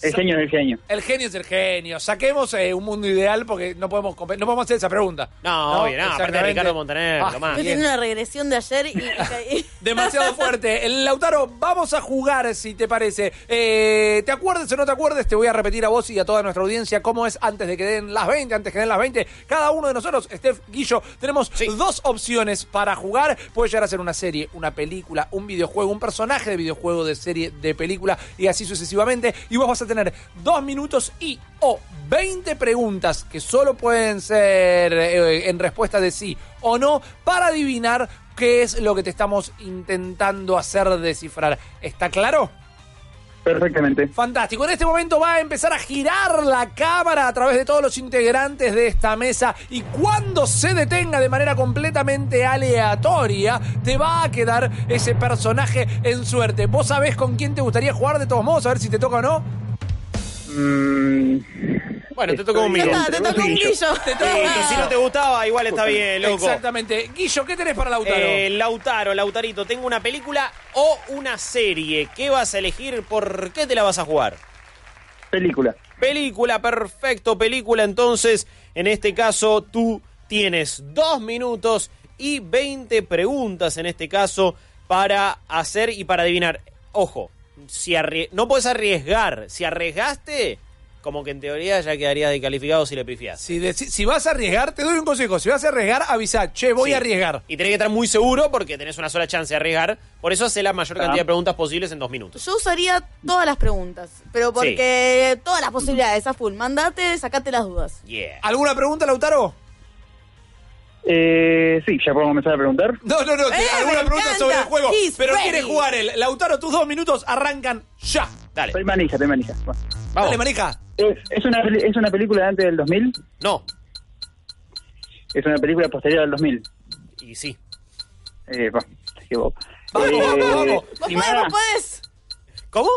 El- genio es el genio. El genio es el genio. Saquemos eh, un mundo ideal porque no podemos no podemos hacer esa pregunta. No, obvio, no, aparte de. Ricardo Montaner, Ah, lo más. Una regresión de ayer y, y caí. Demasiado fuerte. El Lautaro, vamos a jugar, si te parece. Eh, ¿Te acuerdes o no te acuerdes? Te voy a repetir a vos y a toda nuestra audiencia cómo es antes de que den las 20, antes que den las 20. Cada uno de nosotros, Steph, Guillo, tenemos dos opciones para jugar. Puede llegar a ser una serie, una película, un videojuego, un personaje de videojuego, de serie, de película y así sucesivamente. Y vos vas a tener dos minutos y o 20 preguntas que solo pueden ser eh, en respuesta de sí o no para adivinar qué es lo que te estamos intentando hacer descifrar. ¿Está claro? Perfectamente. Fantástico. En este momento va a empezar a girar la cámara a través de todos los integrantes de esta mesa y cuando se detenga de manera completamente aleatoria, te va a quedar ese personaje en suerte. ¿Vos sabés con quién te gustaría jugar de todos modos? A ver si te toca o no. Mm, Bueno, te conmigo. Ya está, te vos un guillo. Te un si no te gustaba, igual está bien, loco. Exactamente. Guillo, ¿qué tenés para Lautaro? Eh, Lautaro, Lautarito, tengo una película o una serie. ¿Qué vas a elegir? ¿Por qué te la vas a jugar? Película. Película, perfecto, película. Entonces, en este caso, tú tienes dos minutos y 20 preguntas en este caso para hacer y para adivinar. Ojo, si no puedes arriesgar. Si arriesgaste, como que en teoría ya quedaría descalificado si le pifias. Si, si vas a arriesgar, te doy un consejo. Si vas a arriesgar, avisa, che, voy Sí. a arriesgar. Y tenés que estar muy seguro porque tenés una sola chance de arriesgar. Por eso hace la mayor Ah. cantidad de preguntas posibles en dos minutos. Yo usaría todas las preguntas, pero porque todas las posibilidades a full. Mandate, sacate las dudas. Yeah. ¿Alguna pregunta, Lautaro? Eh, sí, ya podemos comenzar a preguntar. No, no, no. Eh, ¿Alguna pregunta encanta. sobre el juego? He's Pero ready. quiere jugar él. Lautaro, tus dos minutos arrancan ya. Dale. Soy manija, soy manija. Vamos. Dale, manija. ¿Es, es, una, ¿Es una película de antes del 2000? No. Es una película posterior al 2000. Y sí. Eh, va, se equivocó. Vamos, Eh, vamos, vamos. Vos podés, ¿animada? vos podés. ¿Cómo?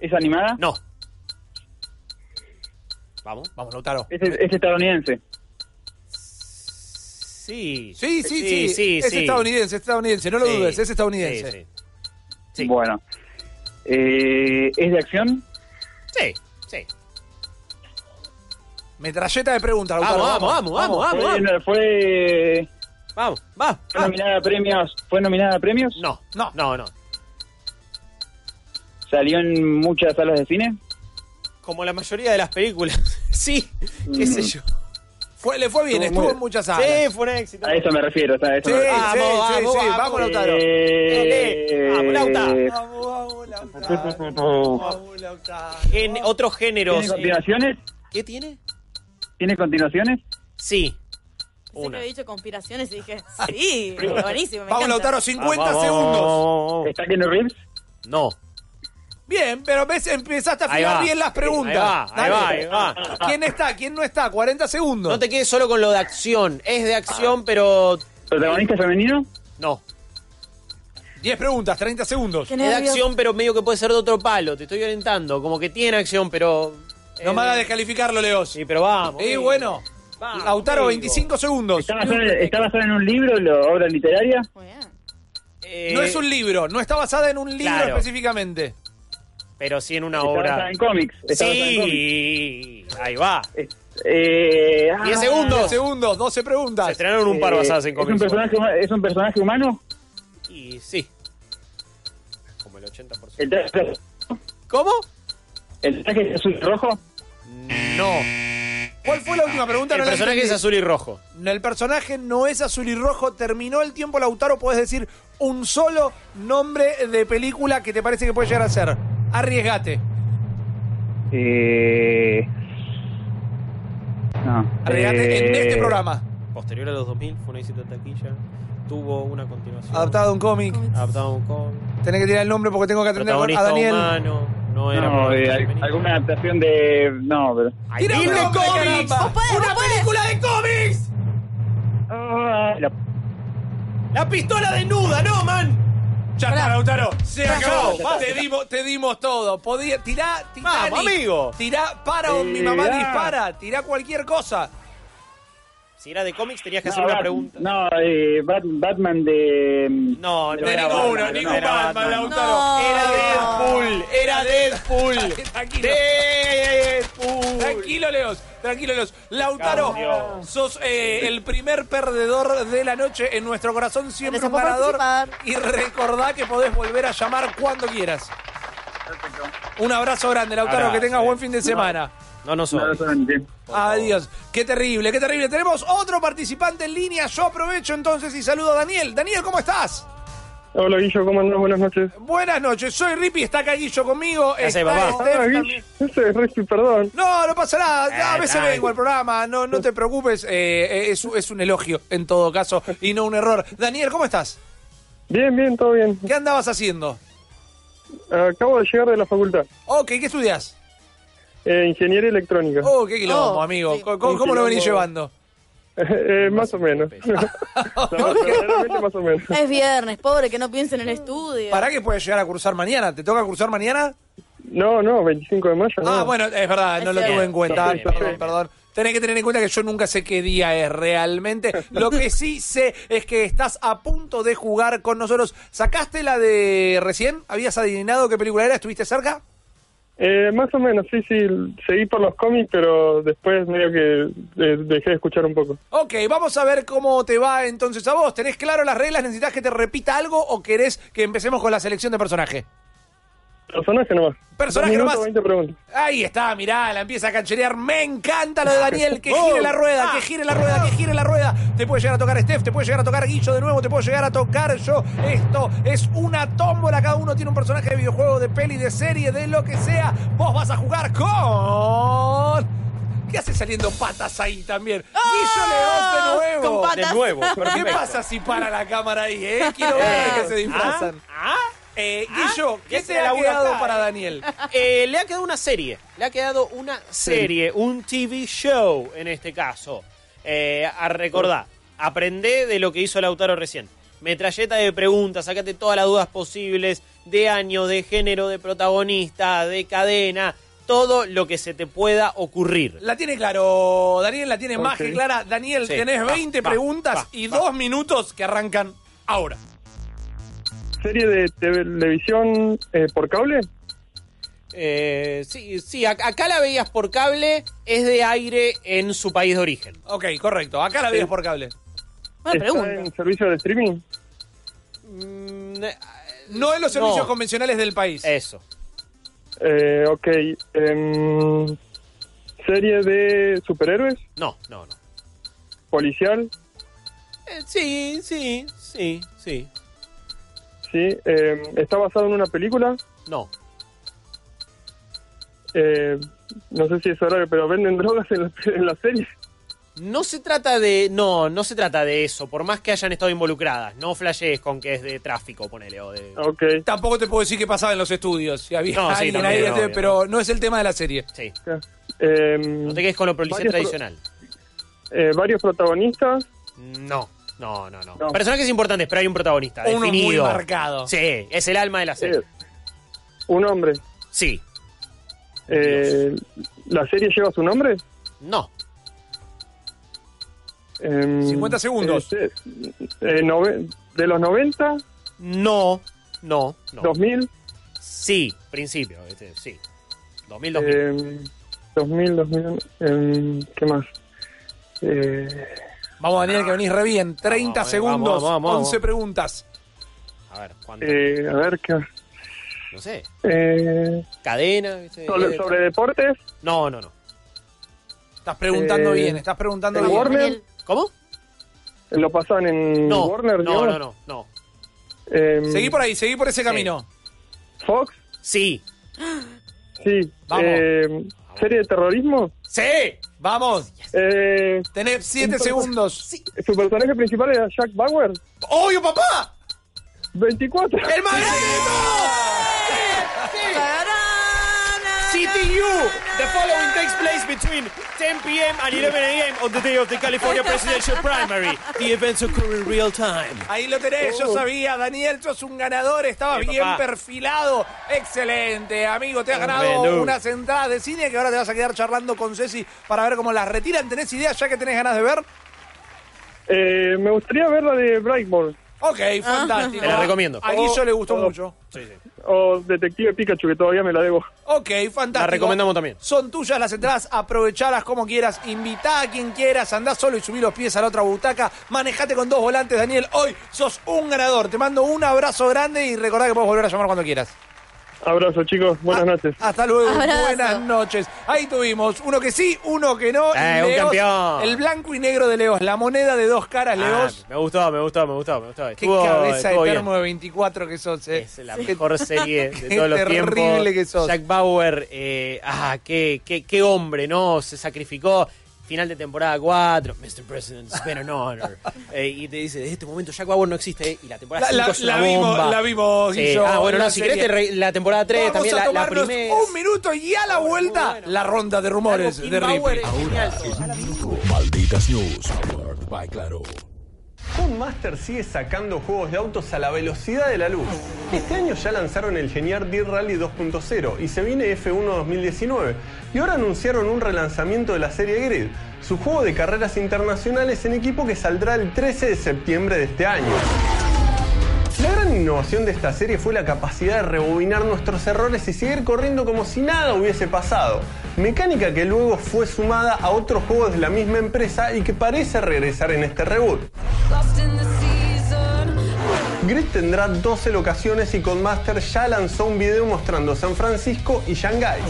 ¿Es animada? No. Vamos. Vamos, Lautaro. Es, es estadounidense. Sí. Sí, sí, sí. sí, es sí. estadounidense, es estadounidense. No lo Sí. dudes, es estadounidense. Sí, sí. Sí. Bueno. Eh, ¿Es de acción? Sí, sí. Metralleta de preguntas, Vamos, Lautaro. vamos, vamos, vamos, ¿Fue, vamos. fue, Vamos, va. fue nominada a premios? ¿Fue nominada a premios? No, No. no, no. ¿Salió en muchas salas de cine? Como la mayoría de las películas. sí, qué sé yo. Fue, le fue bien, Estuvo estuvo en muchas salas. Sí, fue un éxito. A eso me refiero. a eso Sí, me refiero. sí, Vamos, sí, vamos, sí. vamos. Vamos, Lautaro. Eh, Vamos, Lauta. Vamos, vamos, Lautaro. Vamos, Lautaro. En otros géneros. ¿Tiene continuaciones? ¿Qué tiene? ¿Tiene continuaciones? Sí. Pensé que Una. había dicho conspiraciones y dije, sí, buenísimo. Me Vamos, encanta. Lautaro, 50 Vamos, segundos. ¿Está Keanu Reeves? No. Bien, pero ves, empezaste a afinar bien las preguntas. Ahí va, ahí Dale. va, ahí va. ¿Quién está? ¿ Quién no está? 40 segundos. No te quedes solo con lo de acción. Es de acción, pero. ¿Protagonista femenino? No. 10 preguntas, 30 segundos. Es de acción, pero medio que puede ser de otro palo. Te estoy orientando. Como que tiene acción, pero. No eh, me hagas descalificarlo, Leos. Sí, pero vamos. Y bueno, Vamos, Lautaro, amigo. 25 segundos. ¿Está basada, está basada en un libro, lo- obra literaria? Eh, No es un libro, no está basada en un libro Claro. específicamente. Pero sí en una Está obra. en cómics. Está basada en cómics. Sí. Ahí va. Eh, ah, 10 segundos. 10 segundos, 12 Se preguntas. estrenaron un par eh, basadas en ¿es un, cómics. personaje, huma- ¿Es un personaje humano? Y sí. Como el 80%. ¿El traje, ¿Cómo? el traje es azul y rojo? No. ¿Cuál fue la última pregunta? El No la personaje es entendí. azul y rojo. El personaje no es azul y rojo. Terminó el tiempo, Lautaro. Puedes decir un solo nombre de película que te parece que puede llegar a ser. Arriesgate. Eh, no. Arreglate en eh, este programa. Posterior a los 2000, fue un éxito de taquilla. Tuvo una continuación. Adaptado a un cómic. Adaptado a un cómic. Tenés que tirar el nombre porque tengo que atender a Daniel. humano. No era No, eh, alguna adaptación de. No, pero. ¡Tira un ¡Dime nombre, cómics! ¡Una película de cómics! Ah, la- ¡La pistola desnuda, no, man! Ya está, Lautaro. Se acabó. Te dimos, te dimos todo. Podía, tirá, Titanic. Vamos, amigo. Tirá, para o mi mamá dispara. Tirá cualquier cosa. Si era de cómics, tenías que no, hacer una Bat- pregunta. No, eh, Bat- Batman de. No, no De era ninguno, Batman, ningún no Batman, Batman. Lautaro. No. Era Deadpool, era Deadpool. Tranquilo. Deadpool. Tranquilo, Leos. Tranquilo, Leos. Lautaro, sos eh, el primer perdedor de la noche en nuestro corazón, siempre un ganador. Y recordá que podés volver a llamar cuando quieras. Un abrazo grande, Lautaro. Abrazo, que tengas buen fin de semana. No, no No, soy. Adiós. Qué terrible, qué terrible. Tenemos otro participante en línea. Yo aprovecho entonces y saludo a Daniel. Daniel, ¿cómo estás? Hola Guillo, ¿cómo andás? Buenas noches. Buenas noches, soy Rippy, está acá Guillo conmigo. ¿Qué hace, está papá? Steph Ah, también. Guillo, ese es Ricky, perdón. No, no pasa nada. A Eh, veces tranqui. vengo al programa. No, no te preocupes. eh, es, es un elogio en todo caso y no un error. Daniel, ¿cómo estás? Bien, bien, todo bien. ¿Qué andabas haciendo? Acabo de llegar de la facultad. Ok, ¿qué estudias? Eh, ingeniería electrónica. Oh, qué quilombo, Oh, amigo. sí. ¿Cómo, lo venís llevando? Eh, más o menos. No, más o menos. Es viernes, pobre, que no piense en el estudio. ¿Para qué puedes llegar a cursar mañana? ¿Te toca cursar mañana? No, no, 25 de mayo. Ah, no. bueno, es verdad, Es no lo tuve en cuenta. Bien, Perdón, bien. perdón. Tenés que tener en cuenta que yo nunca sé qué día es realmente. Lo que sí sé es que estás a punto de jugar con nosotros. ¿Sacaste la de recién? ¿Habías adivinado qué película era? ¿Estuviste cerca? Eh, más o menos, sí, sí. Seguí por los cómics, pero después medio que eh, dejé de escuchar un poco. Ok, vamos a ver cómo te va entonces a vos. ¿Tenés claro las reglas? ¿Necesitas que te repita algo o querés que empecemos con la selección de personaje? Personaje nomás. Personaje minutos, nomás. 20 preguntas. Ahí está, mirá, la empieza a cancherear. Me encanta lo de Daniel. Que gire la rueda, que gire la rueda, que gire la rueda. Te puede llegar a tocar Steph, te puede llegar a tocar Guillo de nuevo, te puedo llegar a tocar yo. Esto es una tómbola. Cada uno tiene un personaje de videojuego, de peli, de serie, de lo que sea. Vos vas a jugar con. ¿Qué hace saliendo patas ahí también? Guillo León de nuevo. Con patas. De nuevo. ¿Qué pasa si para la cámara ahí, eh? Quiero ver de qué se disfrazan. ¿Ah? Eh, Guillo, ¿qué te ha quedado acá, para eh. Daniel? Eh, le ha quedado una serie. Le ha quedado una serie, un TV show en este caso. Eh, a recordar, aprendé de lo que hizo Lautaro recién. Metralleta de preguntas, sacate todas las dudas posibles de año, de género, de protagonista, de cadena, todo lo que se te pueda ocurrir. La tiene claro, Daniel la tiene más que clara. Daniel, Sí. tenés Va, 20 va, preguntas va, y va. dos minutos que arrancan ahora. ¿Serie de televisión eh, por cable? Eh, sí, sí, ac- acá la veías por cable, es de aire en su país de origen. Ok, correcto. Acá la veías por cable. ¿Está pregunta. en servicio de streaming? Mm, eh, No en los servicios No. convencionales del país. Eso. Eh, ok. em, ¿Serie de superhéroes? No, no, no. ¿Policial? Eh, sí, sí, sí, sí. Sí. em, ¿Está basado en una película? No. Eh, no sé si es horario, pero venden drogas en la, en la serie. No se trata de. No, no se trata de eso, por más que hayan estado involucradas. No flashees con que es de tráfico, ponele. O de... Ok. Tampoco te puedo decir qué pasaba en los estudios. Si había No, sí, alguien también, ahí, obvio. pero no es el tema de la serie. Sí. Em, No te quedes con lo policía varios pro- tradicional. eh, varios protagonistas. No, no, no, no, No. Personajes importantes, pero hay un protagonista. Uno muy definido. marcado. Sí, es el alma de la serie. eh, un hombre. Sí. Eh, ¿La serie lleva su nombre? No. Em, 50 segundos. eh, eh, nove- ¿De los 90? No. No. No. ¿2000? Sí, principio. este, sí. 2000, 2000. em, 2000, 2000. em, ¿Qué más? Eh, Vamos, Daniel, que venís re bien. 30 Vamos, eh, segundos, vamos, vamos, vamos. 11 preguntas. A ver, ¿cuánto? eh, a ver, ¿qué? no sé. Eh, Cadena. sobre, sobre deportes. No, no, no. Estás preguntando Eh, bien, estás preguntando ¿en bien. Warner? Daniel, ¿Cómo? ¿Lo pasaban en No. Warner? no, no, no, no. Em, Seguí por ahí, seguí por ese camino. Fox. Sí. Sí. Vamos. Eh, ¿Serie de terrorismo? ¡Sí! ¡Vamos! Eh, Tenés 7 un- segundos. ¿Su personaje principal era Jack Bauer? ¡Obvio, papá! 24. ¡El! CTU. The following takes place between 10 p.m. and 11 a.m. on the day of the California presidential primary. The events occur in real time. Ahí lo tenés, yo sabía, Daniel, sos un ganador, estaba Bien, bien papá. perfilado. Excelente, amigo, te has ganado Bueno. unas entradas de cine que ahora te vas a quedar charlando con Ceci para ver cómo las retiran. ¿Tenés idea ya que tenés ganas de ver? Eh, me gustaría ver la de Brightmore. Ok, fantástico. Te la recomiendo. A Guillo le gustó Oh. mucho. O Detective Pikachu, que todavía me la debo. Ok, fantástico. La recomendamos también. Son tuyas las entradas, aprovechalas como quieras, invitá a quien quieras, andá solo y subí los pies a la otra butaca, manejate con dos volantes, Daniel. Hoy sos un ganador. Te mando un abrazo grande y recordá que podés volver a llamar cuando quieras. Abrazo, chicos. Buenas noches. Hasta luego, Abrazo. buenas noches. Ahí tuvimos uno que sí, uno que no. Eh, un campeón. El blanco y negro de Leos, la moneda de dos caras, Ah, Leos. me gustó, me gustó, me gustó, me gustó. Qué Estuvo- cabeza estuvo de bien. termo de 24 que sos, eh. Es la mejor serie de Qué todos los tiempos. terrible que sos. Jack Bauer, eh, ah, qué, qué, qué hombre, ¿no? Se sacrificó. Final de temporada 4, Mr. President, it's been an honor. Eh, y te dice, desde este momento Jack Bauer no existe. eh, Y la temporada La- 5 la- es una la vimos, bomba. la vimos, Sí. Guillo, Ah, bueno, la no, si querés re- la temporada 3 Vamos también, a la, la primera. un minuto y a la vuelta la ronda de rumores de Ripley. es genial. Malditas News. Powered by Claro. Codemaster sigue sacando juegos de autos a la velocidad de la luz. Este año ya lanzaron el genial Dirt Rally 2.0 y se viene F1 2019. Y ahora anunciaron un relanzamiento de la serie Grid, su juego de carreras internacionales en equipo que saldrá el 13 de septiembre de este año. Innovación de esta serie fue la capacidad de rebobinar nuestros errores y seguir corriendo como si nada hubiese pasado. Mecánica que luego fue sumada a otros juegos de la misma empresa y que parece regresar en este reboot. Grid tendrá 12 locaciones y Codemaster ya lanzó un video mostrando San Francisco y Shanghái.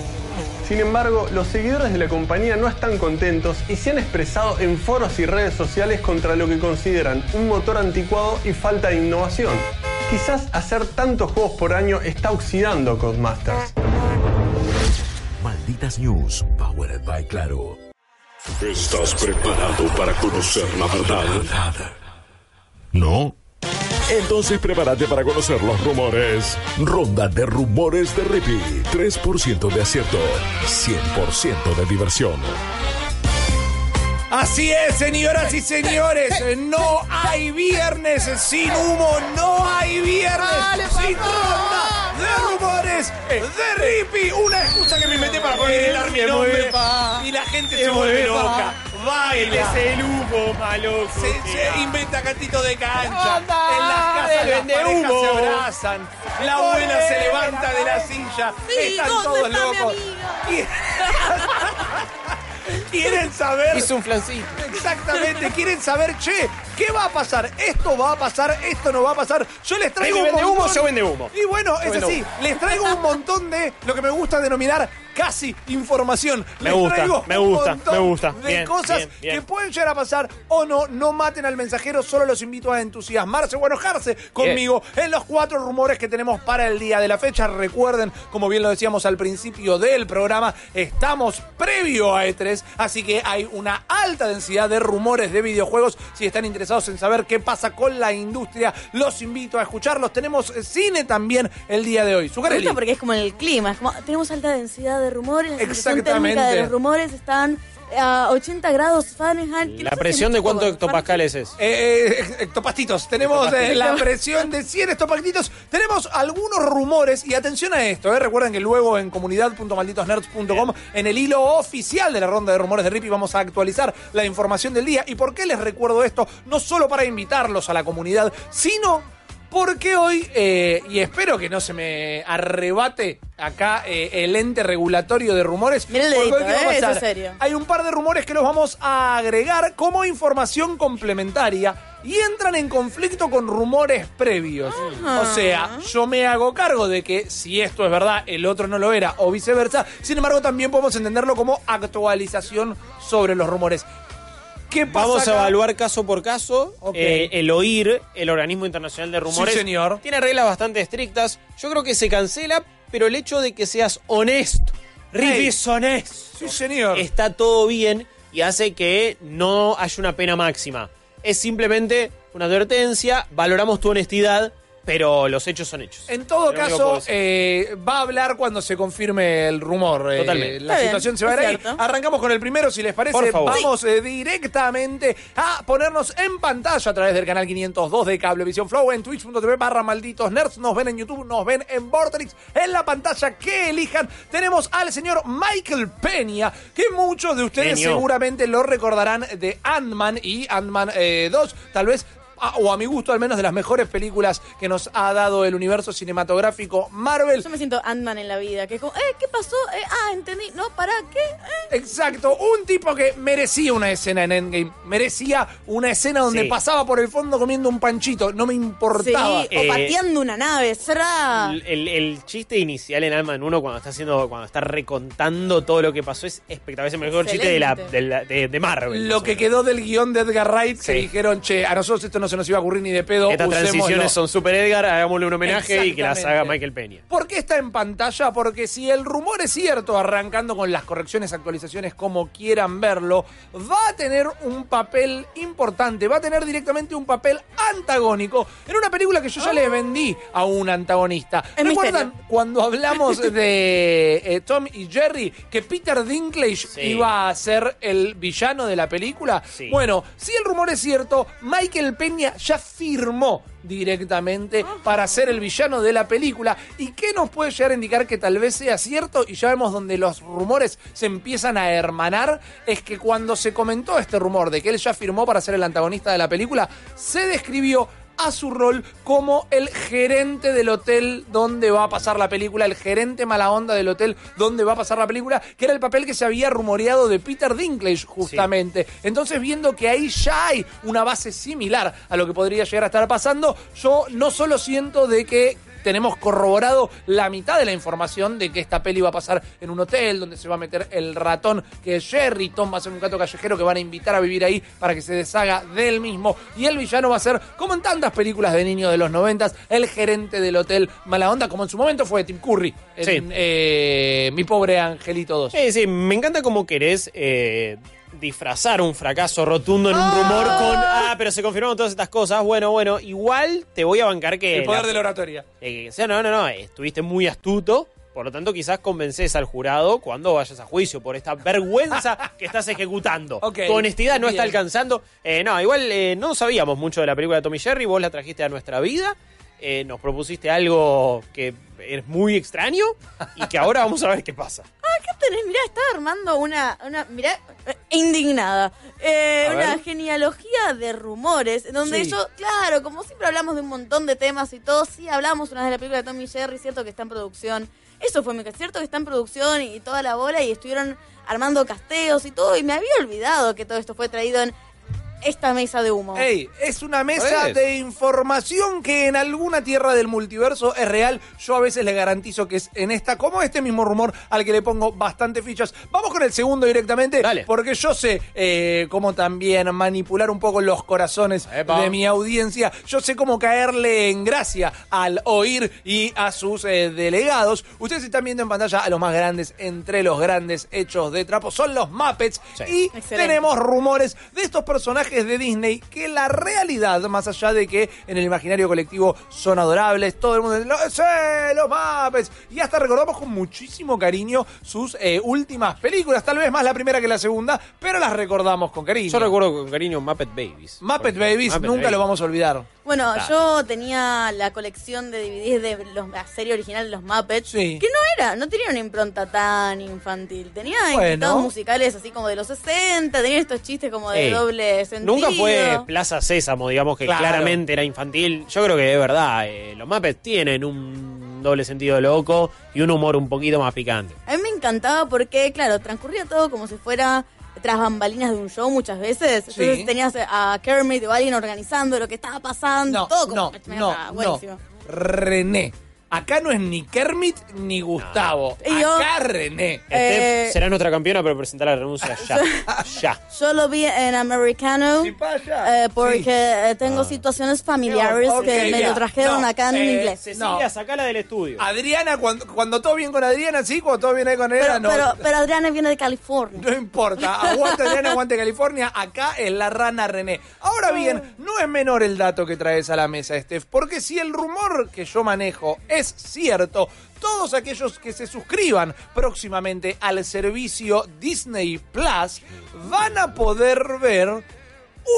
Sin embargo, los seguidores de la compañía no están contentos y se han expresado en foros y redes sociales contra lo que consideran un motor anticuado y falta de innovación. Quizás hacer tantos juegos por año está oxidando Codemasters. Malditas News. Powered by Claro. ¿Estás preparado para conocer la verdad? ¿No? Entonces prepárate para conocer los rumores. Ronda de rumores de Rippy. 3% de acierto. 100% de diversión. Así es, señoras y señores. No hay viernes sin humo, no hay viernes sin ronda de rumores de Rippy. Una excusa que me metí para poder gritar mi nombre. Y la gente se vuelve loca. Baila. Es el humo malo. Se, se inventa cantito de cancha. En las casas las parejas vendehumo. se abrazan. La abuela se levanta de la silla. Sí, Están ¿dónde todos locos. Quieren saber. Hizo un flancito. Exactamente, quieren saber, che, ¿qué va a pasar? ¿Esto va a pasar? ¿Esto no va a pasar? Yo les traigo un vende humo, montón- yo vende humo. Y bueno, Yo es así, humo. les traigo un montón de lo que me gusta denominar casi información. Me Les gusta, traigo me un gusta, montón me gusta. De Bien, cosas bien, bien. que pueden llegar a pasar o no, no maten al mensajero, solo los invito a entusiasmarse o a enojarse conmigo en los cuatro rumores que tenemos para el día de la fecha. Recuerden, como bien lo decíamos al principio del programa, estamos previo a E3, así que hay una alta densidad de rumores de videojuegos. Si están interesados en saber qué pasa con la industria, los invito a escucharlos. Tenemos eh, cine también el día de hoy. Gusta porque es como el clima, es como, tenemos alta densidad de rumores, la Exactamente. de los rumores están a 80 grados Fahrenheit. La no presión si de cuántos hectopascales es. Eh, eh, hectopastitos. Tenemos eh, la presión de 100 hectopastitos. Tenemos algunos rumores y atención a esto. eh. Recuerden que luego en comunidad.malditosnerds.com en el hilo oficial de la ronda de rumores de Rippy vamos a actualizar la información del día. ¿Y por qué les recuerdo esto? No solo para invitarlos a la comunidad, sino porque hoy, eh, y espero que no se me arrebate acá eh, el ente regulatorio de rumores. Mira el porque hoy, dedito, ¿qué va a eh, eso pasar? es serio. Hay un par de rumores que los vamos a agregar como información complementaria y entran en conflicto con rumores previos. O sea, yo me hago cargo de que si esto es verdad, el otro no lo era o viceversa. Sin embargo, también podemos entenderlo como actualización sobre los rumores. ¿Qué pasa Vamos a acá? evaluar caso por caso. Eh, el OIR, el Organismo Internacional de Rumores, Sí, señor. tiene reglas bastante estrictas. Yo creo que se cancela, pero el hecho de que seas honesto, Rippy Ey. es honesto, Sí, señor. está todo bien y hace que no haya una pena máxima. Es simplemente una advertencia, valoramos tu honestidad, pero los hechos son hechos. En todo caso, eh, va a hablar cuando se confirme el rumor. eh, Totalmente. la Está situación bien, se va a ir. Arrancamos con el primero, si les parece. Por favor. Vamos eh, directamente a ponernos en pantalla a través del canal 502 de Cablevisión Flow en twitch.tv barra malditos nerds. Nos ven en YouTube, nos ven en Vortex. En la pantalla que elijan tenemos al señor Michael Peña, que muchos de ustedes seguramente lo recordarán de Ant-Man y Ant-Man eh, 2. Tal vez a- o a mi gusto al menos de las mejores películas que nos ha dado el universo cinematográfico Marvel. Yo me siento Ant-Man en la vida, que es como, eh, ¿qué pasó? Eh, ah, entendí. No, ¿para qué? Eh. Exacto, un tipo que merecía una escena en Endgame, merecía una escena donde Sí. pasaba por el fondo comiendo un panchito, no me Sí, importaba. o Eh, pateando una nave, será. El, el- el chiste inicial en Ant-Man 1 cuando está haciendo, cuando está recontando todo lo que pasó es espectacular. Es el mejor chiste de, la, de, la- de- de Marvel. Lo que quedó del guion de Edgar Wright, que Sí. dijeron, che, a nosotros esto no se nos iba a ocurrir ni de pedo, Estas usémoslo". transiciones son Super Edgar, hagámosle un homenaje y que las haga. Michael Peña. ¿Por qué está en pantalla? Porque si el rumor es cierto, arrancando con las correcciones, actualizaciones, como quieran verlo, va a tener un papel importante, va a tener directamente un papel antagónico en una película que yo ya le vendí a un antagonista. Es ¿Recuerdan misterio. cuando hablamos de eh, Tom y Jerry que Peter Dinklage Sí. iba a ser el villano de la película? Sí. Bueno, si el rumor es cierto, Michael Peña ya firmó directamente para ser el villano de la película. ¿Y qué nos puede llegar a indicar que tal vez sea cierto? Y ya vemos donde los rumores se empiezan a hermanar. Es que cuando se comentó este rumor de que él ya firmó para ser el antagonista de la película, se describió a su rol como el gerente del hotel donde va a pasar la película, el gerente mala onda del hotel donde va a pasar la película, que era el papel que se había rumoreado de Peter Dinklage justamente. Entonces, viendo que ahí ya hay una base similar a lo que podría llegar a estar pasando, yo no solo siento de que tenemos corroborado la mitad de la información de que esta peli va a pasar en un hotel donde se va a meter el ratón que es Jerry, Tom va a ser un gato callejero que van a invitar a vivir ahí para que se deshaga del mismo y el villano va a ser, como en tantas películas de niños de los noventas, el gerente del hotel mala onda, como en su momento fue Tim Curry en Sí. eh, Mi Pobre Angelito 2. Sí, sí, me encanta cómo querés eh, disfrazar un fracaso rotundo en un rumor con. Ah, pero se confirmaron todas estas cosas. Bueno, bueno, igual te voy a bancar que. el poder la- de la oratoria. eh, o sea, no, no, no, estuviste muy astuto. Por lo tanto, quizás convences al jurado cuando vayas a juicio por esta vergüenza que estás ejecutando. Ok, Tu honestidad no está alcanzando. Eh, no, igual eh, no sabíamos mucho de la película de Tommy Jerry. Vos la trajiste a nuestra vida. eh, nos propusiste algo que es muy extraño y que ahora vamos a ver qué pasa. ¿Qué tenés? Mirá, estaba armando una, una mirá, eh, indignada. Eh, una ver. genealogía de rumores, donde Sí. yo, claro, como siempre hablamos de un montón de temas y todo, sí hablamos una vez de la película de Tommy Jerry, cierto que está en producción. Eso fue mi cierto que está en producción y toda la bola y estuvieron armando casteos y todo, y me había olvidado que todo esto fue traído en esta mesa de humo. Ey, es una mesa Es. de información que en alguna tierra del multiverso es real. Yo a veces les garantizo que es en esta, como este mismo rumor al que le pongo bastante fichas. Vamos con el segundo directamente, Dale. porque yo sé eh, cómo también manipular un poco los corazones Epa. de mi audiencia. Yo sé cómo caerle en gracia al oír y a sus eh, delegados. Ustedes están viendo en pantalla a los más grandes entre los grandes hechos de trapo. Son los Muppets. Sí. Y Excelente. tenemos rumores de estos personajes de Disney que la realidad, más allá de que en el imaginario colectivo son adorables, todo el mundo dice, "Lo- sí, los Muppets. Y hasta recordamos con muchísimo cariño sus eh, últimas películas, tal vez más la primera que la segunda, pero las recordamos con cariño. Yo recuerdo con cariño Muppet Babies. Muppet Babies, Muppet nunca Babies. lo vamos a olvidar. Bueno, yo tenía la colección de DVDs de los- la serie original de los Muppets, Sí. que no era, no tenía una impronta tan infantil. Tenía Bueno. invitados musicales así como de los 60, tenía estos chistes como de Ey, doble sentido. Nunca fue Plaza Sésamo, digamos que Claro. claramente era infantil. Yo creo que de verdad, eh, los Muppets tienen un doble sentido loco y un humor un poquito más picante. A mí me encantaba porque, claro, transcurría todo como si fuera tras bambalinas de un show muchas veces. Sí. Entonces tenías a Kermit o alguien organizando lo que estaba pasando, No, todo como no, no, no. René. Acá no es ni Kermit ni Gustavo. Y yo- Acá René. Eh, Steph será nuestra campeona, pero presentar la renuncia ya. ya. Yo lo vi en americano eh, porque eh, tengo situaciones familiares Ok, que me ya. lo trajeron No, acá en eh, inglés. Cecilia, sacala del estudio. Adriana, cuando, cuando todo bien con Adriana, sí, cuando todo bien ahí con ella, Pero, no. pero, pero Adriana viene de California. No importa, aguante Adriana, aguante California, acá es la rana René. Ahora bien, no es menor el dato que traes a la mesa, Steph, porque si el rumor que yo manejo es cierto, todos aquellos que se suscriban próximamente al servicio Disney Plus van a poder ver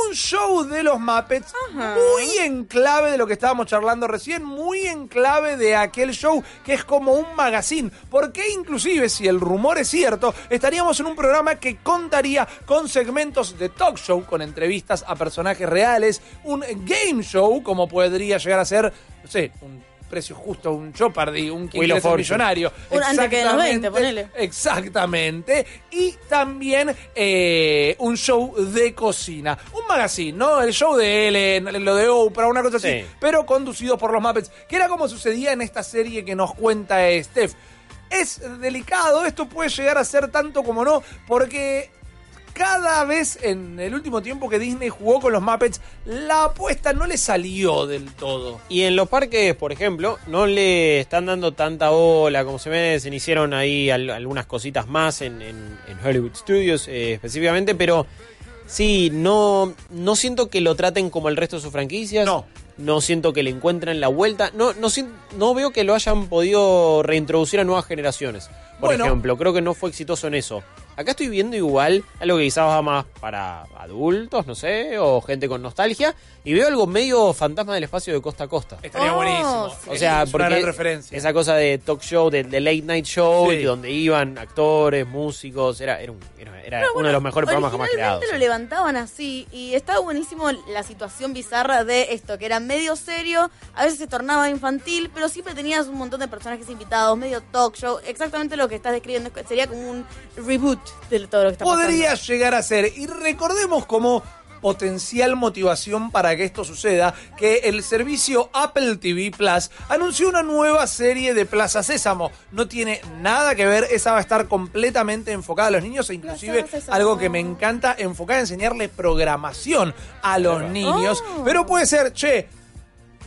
un show de los Muppets muy en clave de lo que estábamos charlando recién, muy en clave de aquel show que es como un magazine. Porque inclusive, si el rumor es cierto, estaríamos en un programa que contaría con segmentos de talk show, con entrevistas a personajes reales, un game show, como podría llegar a ser, no sé, un precio justo, un Jeopardy, un Fortune. millonario. Un antes que de los 20, Exactamente, ponele. Exactamente. Y también eh, un show de cocina. Un magazine, ¿no? El show de Ellen, lo de Oprah, una cosa así. Sí. Pero conducido por los Muppets. Que era como sucedía en esta serie que nos cuenta Steph. Es delicado, esto puede llegar a ser tanto como no, porque cada vez en el último tiempo que Disney jugó con los Muppets, la apuesta no le salió del todo. Y en los parques, por ejemplo, no le están dando tanta bola como se ve, se hicieron ahí al- algunas cositas más en, en- en Hollywood Studios eh, específicamente, pero sí, no, no siento que lo traten como el resto de sus franquicias. No. No siento que le encuentren la vuelta. No, no, no veo que lo hayan podido reintroducir a nuevas generaciones. Por Bueno. ejemplo, creo que no fue exitoso en eso. Acá estoy viendo igual algo que quizás va más para adultos, no sé, o gente con nostalgia, y veo algo medio fantasma del espacio de costa a costa. Estaría Oh, buenísimo. sí. O sea, es una porque gran referencia. esa cosa de talk show, de, de late night show, Sí. y donde iban actores, músicos, era, era, un- era- uno bueno, de los mejores programas jamás creados. lo levantaban así y estaba buenísimo la situación bizarra de esto, que era medio serio, a veces se tornaba infantil, pero siempre tenías un montón de personajes invitados, medio talk show, exactamente lo que estás describiendo, sería como un reboot de todo lo que está Podría llegar a ser. Y recordemos como potencial motivación para que esto suceda, que el servicio Apple TV Plus anunció una nueva serie de Plaza Sésamo. No tiene nada que ver, esa va a estar completamente enfocada a los niños e inclusive algo que me encanta, enfocada en enseñarle programación a los niños. Oh. Pero puede ser, che,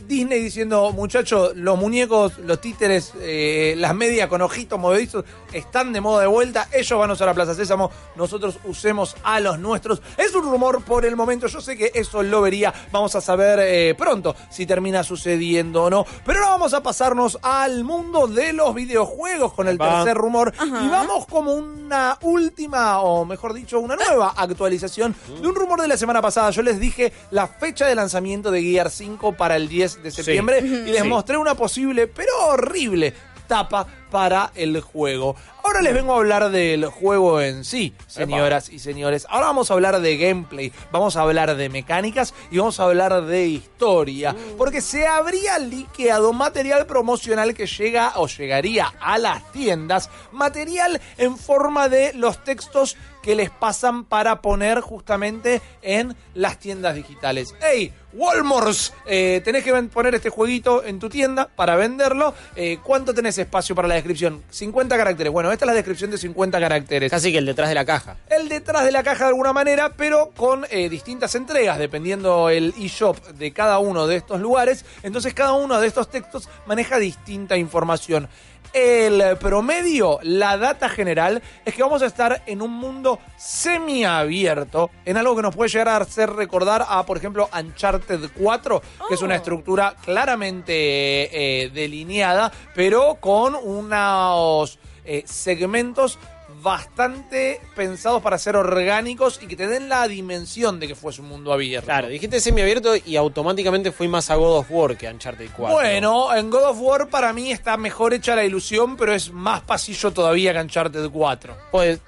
Disney diciendo, muchachos, los muñecos, los títeres, eh, las medias con ojitos movedizos están de moda de vuelta. Ellos van a usar la Plaza Sésamo, nosotros usemos a los nuestros. Es un rumor por el momento, yo sé que eso lo vería. Vamos a saber eh, pronto si termina sucediendo o no. Pero ahora vamos a pasarnos al mundo de los videojuegos con el tercer rumor. Y vamos como una última, o mejor dicho, una nueva actualización de un rumor de la semana pasada. Yo les dije la fecha de lanzamiento de Gear 5 para el 10 de septiembre y les Sí. mostré una posible, pero horrible tapa para el juego. Ahora les vengo a hablar del juego en sí, señoras y señores. Ahora vamos a hablar de gameplay, vamos a hablar de mecánicas y vamos a hablar de historia. Porque se habría liqueado material promocional que llega o llegaría a las tiendas, material en forma de los textos que les pasan para poner justamente en las tiendas digitales. ¡Hey! Walmart, eh, tenés que poner este jueguito en tu tienda para venderlo. Eh, ¿Cuánto tenés espacio para la descripción? 50 caracteres. Bueno, esta es la descripción de 50 caracteres. Casi que el detrás de la caja. El detrás de la caja de alguna manera, pero con eh, distintas entregas, dependiendo el eShop de cada uno de estos lugares. Entonces cada uno de estos textos maneja distinta información. El promedio, la data general, es que vamos a estar en un mundo semiabierto, en algo que nos puede llegar a hacer recordar a, por ejemplo, Uncharted 4, que es una estructura claramente eh, delineada, pero con unos eh, segmentos bastante pensados para ser orgánicos y que te den la dimensión de que fuese un mundo abierto. Claro, dijiste semiabierto y automáticamente fui más a God of War que a Uncharted 4. Bueno, en God of War para mí está mejor hecha la ilusión, pero es más pasillo todavía que Uncharted 4. Pues.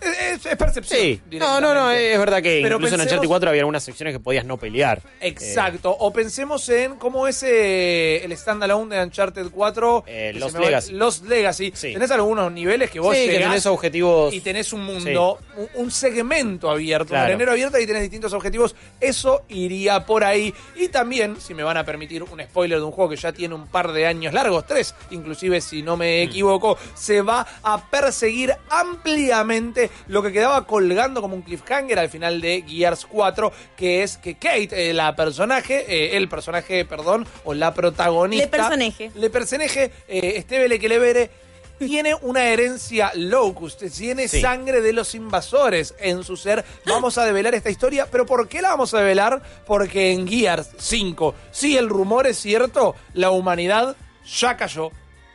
Es, es percepción. Sí, no, no, no, es verdad que Pero incluso en Uncharted 4 había algunas secciones que podías no pelear. Exacto. O pensemos en cómo es eh, el standalone de Uncharted 4. Eh, va- Legacy. Lost Legacy. Tenés algunos niveles que vos Sí, que tenés objetivos. y tenés un mundo, un, un segmento abierto, un Claro. arenero abierto y tenés distintos objetivos. Eso iría por ahí. Y también, si me van a permitir un spoiler de un juego que ya tiene un par de años largos, tres, inclusive si no Mm. me equivoco, se va a perseguir ampliamente lo que quedaba colgando como un cliffhanger al final de Gears 4, que es que Kate, eh, la personaje, eh, el personaje, perdón, o la protagonista. Le personaje. Le personaje, eh, Esteve Lequelevere, tiene una herencia locust, tiene Sí. sangre de los invasores en su ser. Vamos a develar esta historia, pero ¿por qué la vamos a develar? Porque en Gears 5, si el rumor es cierto, la humanidad ya cayó.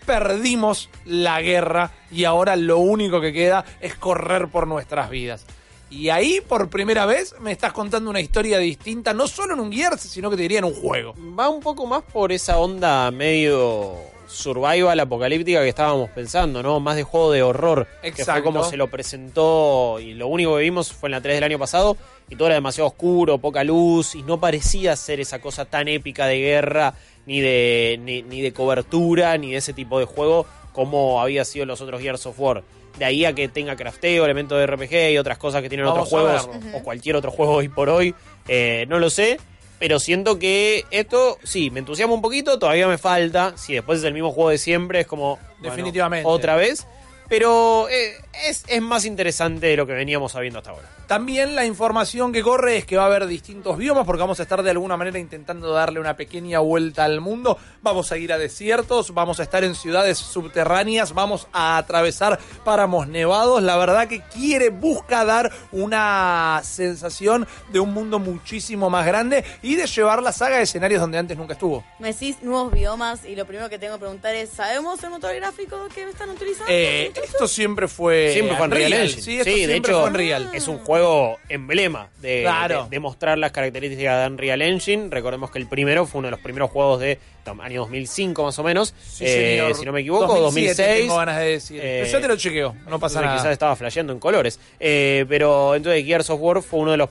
Perdimos la guerra y ahora lo único que queda es correr por nuestras vidas. Y ahí, por primera vez, me estás contando una historia distinta, no solo en un Gears, sino que te diría en un juego. Va un poco más por esa onda medio survival apocalíptica que estábamos pensando, ¿no? Más de juego de horror. Que fue Exacto. como se lo presentó y lo único que vimos fue en la 3 del año pasado y todo era demasiado oscuro, poca luz y no parecía ser esa cosa tan épica de guerra ni de, ni, ni de cobertura ni de ese tipo de juego como había sido los otros Gears of War. De ahí a que tenga crafteo, elementos de RPG y otras cosas que tienen Vamos otros juegos o cualquier otro juego hoy por hoy, eh, no lo sé. Pero siento que esto, sí, me entusiasma un poquito, todavía me falta. Si después es el mismo juego de siempre, es como. bueno, Definitivamente. otra vez. Pero eh, es, es más interesante de lo que veníamos sabiendo hasta ahora. También la información que corre es que va a haber distintos biomas porque vamos a estar de alguna manera intentando darle una pequeña vuelta al mundo. Vamos a ir a desiertos, vamos a estar en ciudades subterráneas, vamos a atravesar páramos nevados. La verdad que quiere, busca dar una sensación de un mundo muchísimo más grande y de llevar la saga a escenarios donde antes nunca estuvo. Me decís nuevos biomas y lo primero que tengo que preguntar es, ¿sabemos el motor gráfico que están utilizando? Eh, esto siempre fue. Siempre fue Unreal Engine. Sí, esto de siempre hecho, fue Unreal. es un juego emblema de, Claro. de- de mostrar las características de Unreal Engine. Recordemos que el primero fue uno de los primeros juegos de tam- año 2005 más o menos, eh, señor. si no me equivoco, 2007 2006. Tengo ganas de decir. Pero ya te lo chequeo, no pasa entonces nada. Quizás estaba flasheando en colores. Eh, pero entonces Gears of War fue uno de los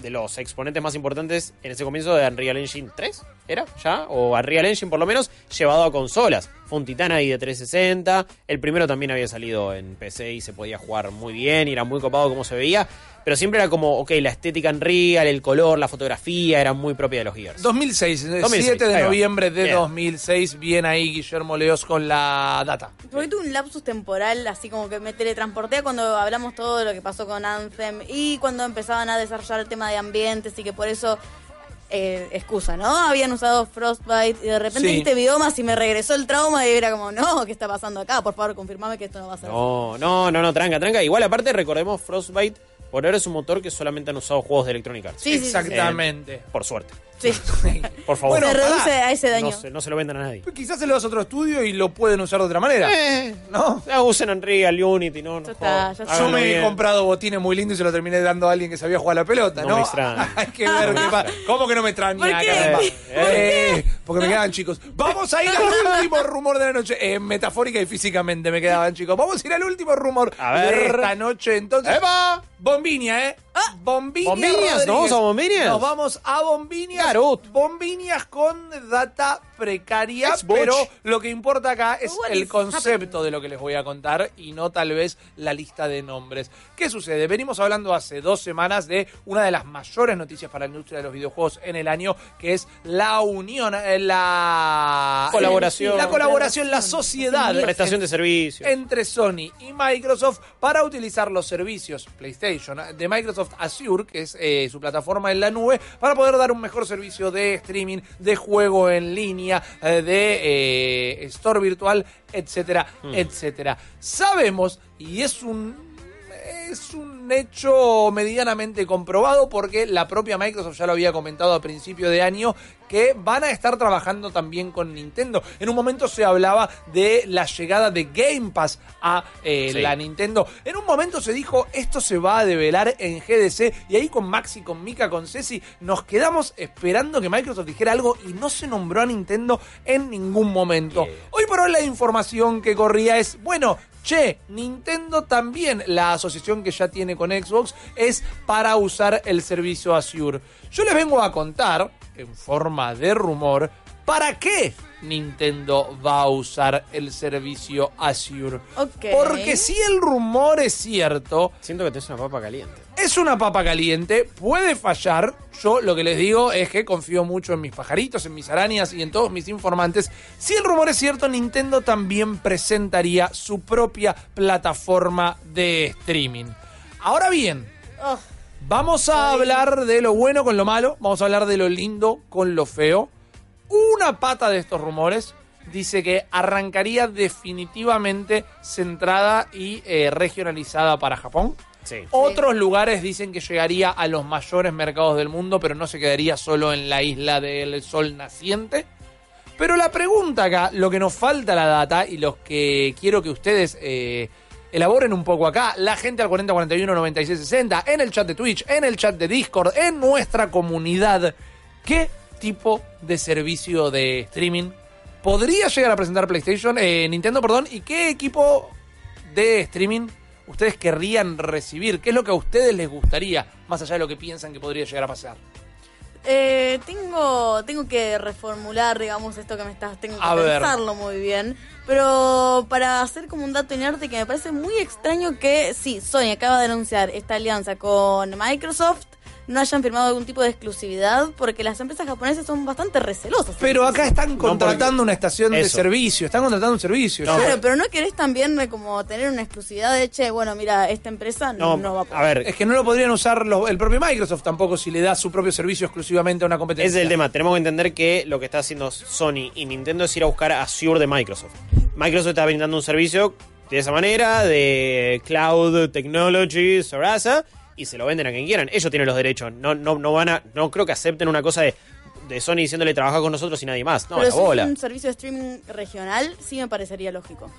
de los exponentes más importantes en ese comienzo de Unreal Engine 3, ¿era? ¿Ya? O Unreal Engine por lo menos, llevado a consolas. Fue un titán ahí de 360. El primero también había salido en PC y se podía jugar muy bien y era muy copado como se veía. Pero siempre era como, ok, la estética Unreal, el color, la fotografía, era muy propia de los Gears. 2006, el 2006, 7 de noviembre de Bien. 2006, bien ahí Guillermo Leos con la data. Porque tuve un lapsus temporal, así como que me teletransporté a cuando hablamos todo de lo que pasó con Anthem y cuando empezaban a desarrollar el tema de ambientes y que por eso, eh, excusa, ¿no? Habían usado Frostbite y de repente Sí. viste biomas y me regresó el trauma y era como, no, ¿qué está pasando acá? Por favor, confirmame que esto no va a ser. No, no, no, no, tranca, tranca. Igual aparte recordemos Frostbite, por ahora es un motor que solamente han usado juegos de Electronic Arts. Sí, sí, sí. Exactamente. Eh, por suerte. Sí. Por favor. se reduce a ese daño. No se, no se lo vendan a nadie. Quizás se lo das a otro estudio y lo pueden usar de otra manera. Eh, ¿No? Ya usen Unreal, Unity, no, no. está. Yo me he comprado botines muy lindos y se lo terminé dando a alguien que sabía jugar a la pelota, No ¿no? me extraña. Hay que ver qué pasa. ¿Cómo que no me extraña, ¿Por qué? Eh, porque me quedaban chicos. Vamos a ir al último rumor de la noche. Eh, metafórica y físicamente me quedaban chicos. Vamos a ir al último rumor A ver. de esta noche. Entonces, ¡Eva! Bombinia, ¿eh? Bombinia. ¿Bombiñas? ¿Nos vamos a Bombiñas? Nos vamos a Bombiñas. Garot. Bombiñas con data precaria, pero lo que importa acá es What el concepto de lo que les voy a contar y no tal vez la lista de nombres. ¿Qué sucede? Venimos hablando hace dos semanas de una de las mayores noticias para la industria de los videojuegos en el año, que es la unión, eh, la Colaboración. la colaboración, la sociedad Prestación de servicios. entre Sony y Microsoft para utilizar los servicios PlayStation de Microsoft Azure, que es eh, su plataforma en la nube, para poder dar un mejor servicio de streaming, de juego en línea, eh, de eh, store virtual, etcétera, Mm. etcétera. Sabemos, y es un es un hecho medianamente comprobado porque la propia Microsoft ya lo había comentado a principio de año que van a estar trabajando también con Nintendo. En un momento se hablaba de la llegada de Game Pass a eh, Sí. la Nintendo. En un momento se dijo esto se va a develar en GDC y ahí con Maxi, con Mika, con Ceci nos quedamos esperando que Microsoft dijera algo y no se nombró a Nintendo en ningún momento. Hoy por hoy la información que corría es, bueno, che, Nintendo también, la asociación que ya tiene con Xbox, es para usar el servicio Azure. Yo les vengo a contar, en forma de rumor, ¿para qué Nintendo va a usar el servicio Azure? Porque si el rumor es cierto, Siento que te es una papa caliente. es una papa caliente, puede fallar. Yo lo que les digo es que confío mucho en mis pajaritos, en mis arañas y en todos mis informantes. Si el rumor es cierto, Nintendo también presentaría su propia plataforma de streaming. Ahora bien, Oh, vamos a hablar de lo bueno con lo malo, vamos a hablar de lo lindo con lo feo. Una pata de estos rumores dice que arrancaría definitivamente centrada y eh, regionalizada para Japón. Sí. Otros lugares dicen que llegaría a los mayores mercados del mundo, pero no se quedaría solo en la isla del sol naciente. Pero la pregunta acá, lo que nos falta la data y los que quiero que ustedes eh, elaboren un poco acá, la gente al 4041 9660, en el chat de Twitch, en el chat de Discord, en nuestra comunidad, ¿qué tipo de servicio de streaming podría llegar a presentar PlayStation, eh, Nintendo, perdón, y qué equipo de streaming ustedes querrían recibir? ¿Qué es lo que a ustedes les gustaría, más allá de lo que piensan que podría llegar a pasar? eh, tengo, tengo que reformular, digamos, esto que me estás. Tengo que A ver. pensarlo muy bien. Pero para hacer como un dato inerte que me parece muy extraño que, sí, Sony acaba de anunciar esta alianza con Microsoft. No hayan firmado algún tipo de exclusividad porque las empresas japonesas son bastante recelosas. Pero acá están contratando una estación de servicio, están contratando un servicio. Yo- Claro, pero no querés también eh, como tener una exclusividad de, che, bueno, mira, esta empresa no, No, va a poder. a ver, Es que no lo podrían usar los- el propio Microsoft tampoco si le da su propio servicio exclusivamente a una competencia. Ese es el tema. Tenemos que entender que lo que está haciendo Sony y Nintendo es ir a buscar Azure de Microsoft. Microsoft está brindando un servicio de esa manera, de Cloud Technology, Sarasa, y se lo venden a quien quieran. Ellos tienen los derechos. No, no, no van a, no creo que acepten una cosa de, de Sony diciéndole trabaja con nosotros y nadie más. No, pero la si bola. es un servicio de streaming regional, sí me parecería lógico.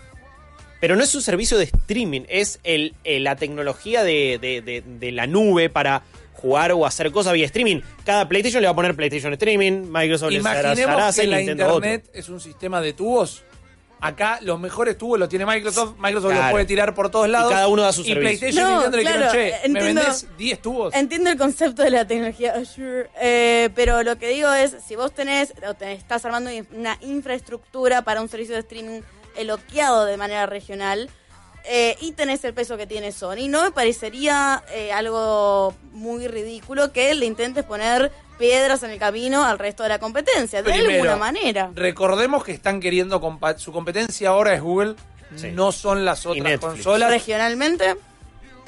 Pero no es un servicio de streaming, es el, el- la tecnología de, de- de- de la nube para jugar o hacer cosas vía streaming. Cada PlayStation le va a poner PlayStation Streaming, Microsoft hará Imaginemos que la Nintendo otro. internet es un sistema de tubos. Acá los mejores tubos los tiene Microsoft. Microsoft los puede tirar por todos lados. cada uno da su Y servicio. PlayStation y No, Nintendo le dijeron, claro, che, ¿me entiendo. vendés 10 tubos? Entiendo el concepto de la tecnología Azure, eh, pero lo que digo es, si vos tenés, o te estás armando una infraestructura para un servicio de streaming eloqueado de manera regional, eh, y tenés el peso que tiene Sony, no me parecería eh, algo muy ridículo que le intentes poner piedras en el camino al resto de la competencia, de Primero, alguna manera. Recordemos que están queriendo su competencia ahora es Google, Sí. no son las otras consolas, Regionalmente,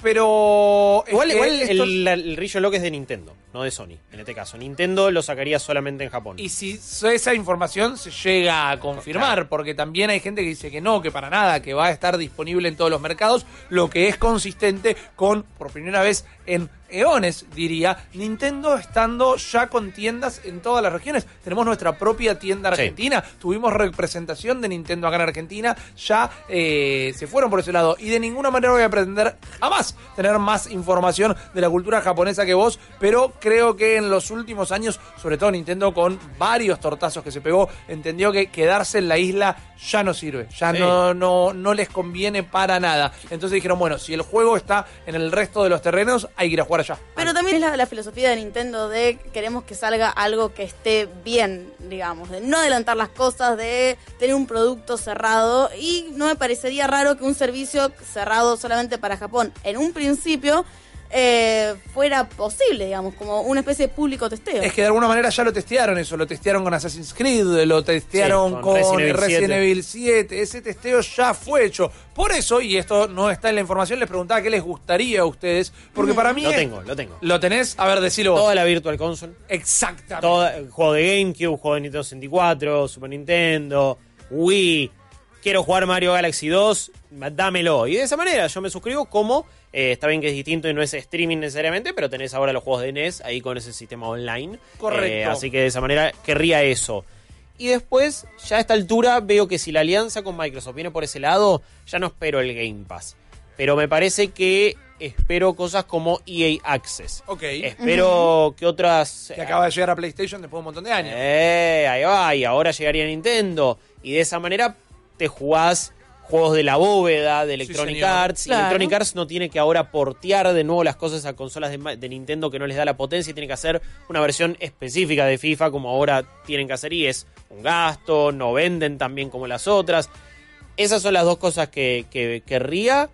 pero Igual, que igual esto- el, el Rillo Lock es de Nintendo, no de Sony, en este caso. Nintendo lo sacaría solamente en Japón. Y si esa información se llega a confirmar, porque también hay gente que dice que no, que para nada, que va a estar disponible en todos los mercados, lo que es consistente con, por primera vez en eones, diría, Nintendo estando ya con tiendas en todas las regiones. Tenemos nuestra propia tienda Sí. argentina, tuvimos representación de Nintendo acá en Argentina, ya eh, se fueron por ese lado. Y de ninguna manera voy a pretender jamás tener más información de la cultura japonesa que vos, pero creo que en los últimos años, sobre todo Nintendo con varios tortazos que se pegó, entendió que quedarse en la isla ya no sirve, ya Sí. no, no, no les conviene para nada. Entonces dijeron, bueno, si el juego está en el resto de los terrenos, hay que ir a jugar Pero también es la, la filosofía de Nintendo de queremos que salga algo que esté bien, digamos, de no adelantar las cosas, de tener un producto cerrado. Y no me parecería raro que un servicio cerrado solamente para Japón en un principio eh, fuera posible, digamos, como una especie de público testeo. Es que de alguna manera ya lo testearon eso, lo testearon con Assassin's Creed, lo testearon Sí, con, con Resident Evil Resident 7. Evil 7, ese testeo ya fue hecho. Por eso, y esto no está en la información, les preguntaba qué les gustaría a ustedes, porque para mí... Lo es- tengo, lo tengo. ¿Lo tenés? A ver, decilo vos. Toda la Virtual Console. Exactamente. Todo juego de GameCube, juego de Nintendo 64, Super Nintendo, Wii. Quiero jugar Mario Galaxy 2, dámelo. Y de esa manera yo me suscribo como, eh, está bien que es distinto y no es streaming necesariamente, pero tenés ahora los juegos de NES ahí con ese sistema online. Correcto. Eh, así que de esa manera querría eso. Y después, ya a esta altura, veo que si la alianza con Microsoft viene por ese lado, ya no espero el Game Pass. Pero me parece que espero cosas como EA Access. Ok. Espero que otras... Que acaba de llegar a PlayStation después de un montón de años. Eh, ahí va, y ahora llegaría Nintendo. Y de esa manera te jugás juegos de la bóveda de Electronic. Arts. Y. Electronic Arts no tiene que ahora portear de nuevo las cosas a consolas de, Nintendo que no les da la potencia y tiene que hacer una versión específica de FIFA como ahora tienen que hacer y es un gasto, no venden tan bien como las otras. Esas son las dos cosas que, que querría.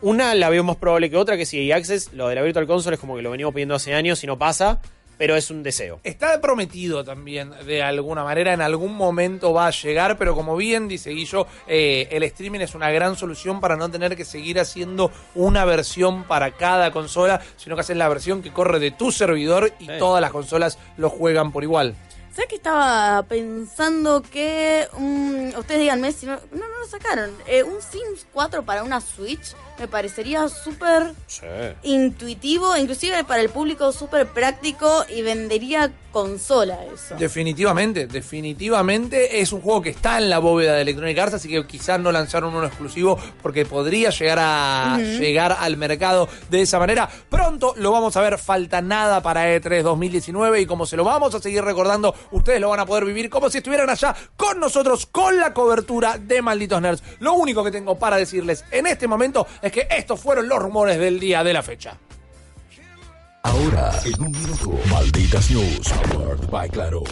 Una la veo más probable que otra, que si EA Access, lo de la Virtual Console es como que lo venimos pidiendo hace años y no pasa, pero es un deseo. Está prometido también, de alguna manera, en algún momento va a llegar, pero como bien dice Guillo, eh, el streaming es una gran solución para no tener que seguir haciendo una versión para cada consola, sino que haces la versión que corre de tu servidor y Sí. todas las consolas lo juegan por igual. ¿Sabes que estaba pensando que. mm, ustedes díganme si no. No, no lo sacaron. Eh, un Sims 4 para una Switch me parecería súper intuitivo, inclusive para el público súper práctico y vendería consola eso. Definitivamente, definitivamente es un juego que está en la bóveda de Electronic Arts, así que quizás no lanzaron uno exclusivo porque podría llegar a llegar al mercado de esa manera. Pronto lo vamos a ver, falta nada para E E3 2019 y como se lo vamos a seguir recordando, ustedes lo van a poder vivir como si estuvieran allá con nosotros con la cobertura de Malditos Nerds. Lo único que tengo para decirles en este momento es que estos fueron los rumores del día de la fecha. Ahora, en un minuto, Malditas News, powered by Claro.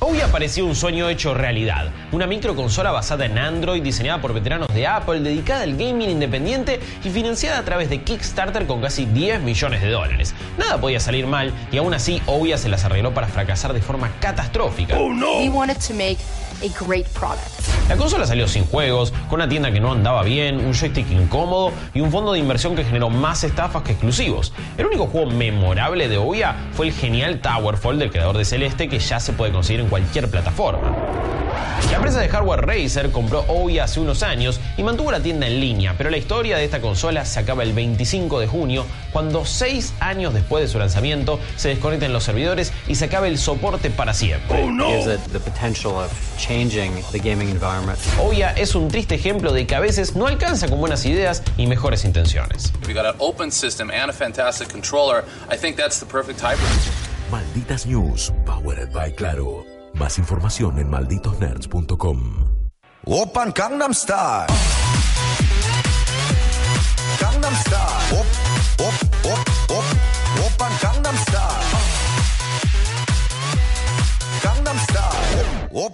Hoy apareció un sueño hecho realidad, una microconsola basada en Android diseñada por veteranos de Apple, dedicada al gaming independiente y financiada a través de Kickstarter con casi 10 millones de dólares. Nada podía salir mal y aún así Ouya se las arregló para fracasar de forma catastrófica. We wanted to make a great product. La consola salió sin juegos, con una tienda que no andaba bien, un joystick incómodo y un fondo de inversión que generó más estafas que exclusivos. El único juego memorable de Ouya fue el genial Towerfall del creador de Celeste que ya se puede conseguir en cualquier plataforma. La empresa de hardware Razer compró Ouya hace unos años y mantuvo la tienda en línea, pero la historia de esta consola se acaba el 25 de junio, cuando seis años después de su lanzamiento se desconecten los servidores y se acabe el soporte para siempre. gives it environment. Ouya es un triste ejemplo de que a veces no alcanza con buenas ideas y mejores intenciones. If you got an open system and a fantastic controller, I think that's the perfect hybrid. Malditas News, powered by Claro. Más información en malditosnerds.com. Open Gangnam Style. Gangnam Style. Op, op, op,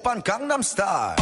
Open Gangnam Style.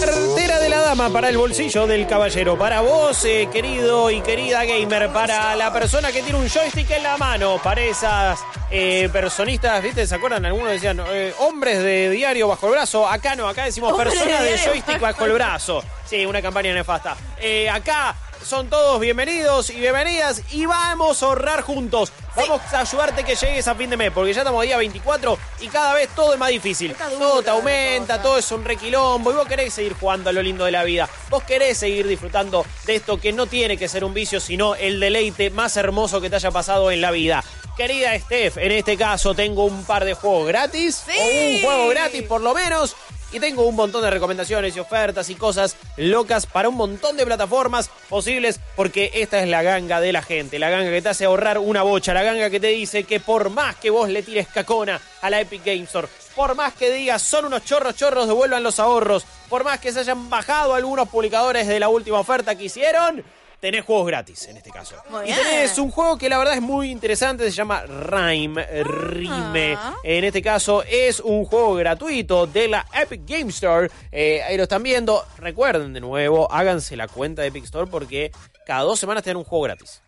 Cartera de la dama para el bolsillo del caballero. Para vos, eh, querido y querida gamer. Para la persona que tiene un joystick en la mano. Para esas eh, personistas, ¿viste? ¿Se acuerdan? Algunos decían eh, hombres de diario bajo el brazo. Acá no, acá decimos personas de joystick bajo el brazo. Sí, una campaña nefasta. Eh, acá son todos bienvenidos y bienvenidas y vamos a ahorrar juntos. Vamos a ayudarte que llegues a fin de mes, porque ya estamos día 24 y cada vez todo es más difícil. Todo te aumenta, todo es un requilombo y vos querés seguir jugando a lo lindo de la vida. Vos querés seguir disfrutando de esto que no tiene que ser un vicio, sino el deleite más hermoso que te haya pasado en la vida. Querida Steph, en este caso tengo un par de juegos gratis, o un juego gratis por lo menos, y tengo un montón de recomendaciones y ofertas y cosas locas para un montón de plataformas posibles, porque esta es la ganga de la gente, la ganga que te hace ahorrar una bocha, la ganga que te dice que por más que vos le tires cacona a la Epic Game Store, por más que digas son unos chorros chorros, devuelvan los ahorros, por más que se hayan bajado algunos publicadores de la última oferta que hicieron, tenés juegos gratis en este caso. Muy y bien. tenés un juego que la verdad es muy interesante, se llama Rime, Rime. En este caso es un juego gratuito de la Epic Game Store. Eh, ahí lo están viendo. Recuerden de nuevo, háganse la cuenta de Epic Store porque cada dos semanas tienen un juego gratis.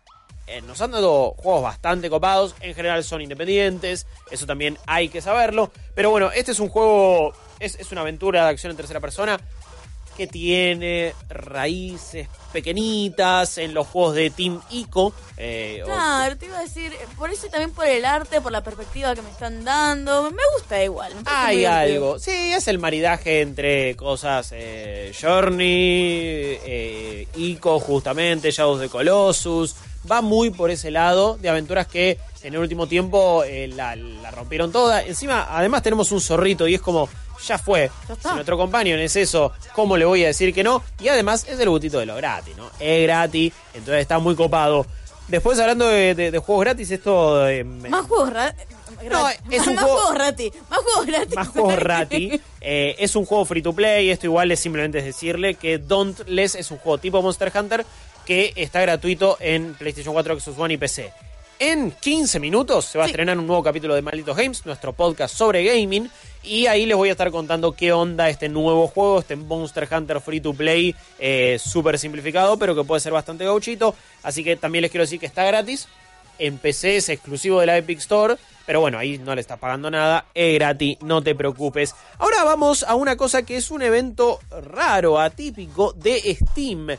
Eh, nos han dado juegos bastante copados, en general son independientes, eso también hay que saberlo. Pero bueno, este es un juego, es, es una aventura de acción en tercera persona que tiene raíces pequeñitas en los juegos de Team Ico. eh, o- Claro, te iba a decir, por eso también por el arte, por la perspectiva que me están dando. Me gusta igual. me Hay algo. Sí, es el maridaje entre cosas eh, Journey, eh, Ico, justamente, Shadows de Colossus. Va muy por ese lado de aventuras que en el último tiempo eh, la, la rompieron toda. Encima, además, tenemos un zorrito y es como, ya fue. Si nuestro compañero es eso, ¿cómo le voy a decir que no? Y además, es el gustito de lo gratis, ¿no? Es gratis, entonces está muy copado. Después, hablando de, de- de juegos gratis, esto. eh, Más juegos ra- No, gratis. es un más juego- juegos gratis. Más juegos gratis. más juegos rati. Eh, es un juego free to play. Esto igual es simplemente decirle que Dauntless es un juego tipo Monster Hunter que está gratuito en PlayStation 4, Xbox One y PC. En 15 minutos se va a estrenar un nuevo capítulo de Malditos Games, nuestro podcast sobre gaming. Y ahí les voy a estar contando qué onda este nuevo juego, este Monster Hunter Free to Play, eh, súper simplificado, pero que puede ser bastante gauchito. Así que también les quiero decir que está gratis. En PC es exclusivo de la Epic Store. Pero bueno, ahí no le estás pagando nada, es gratis, no te preocupes. Ahora vamos a una cosa que es un evento raro, atípico de Steam.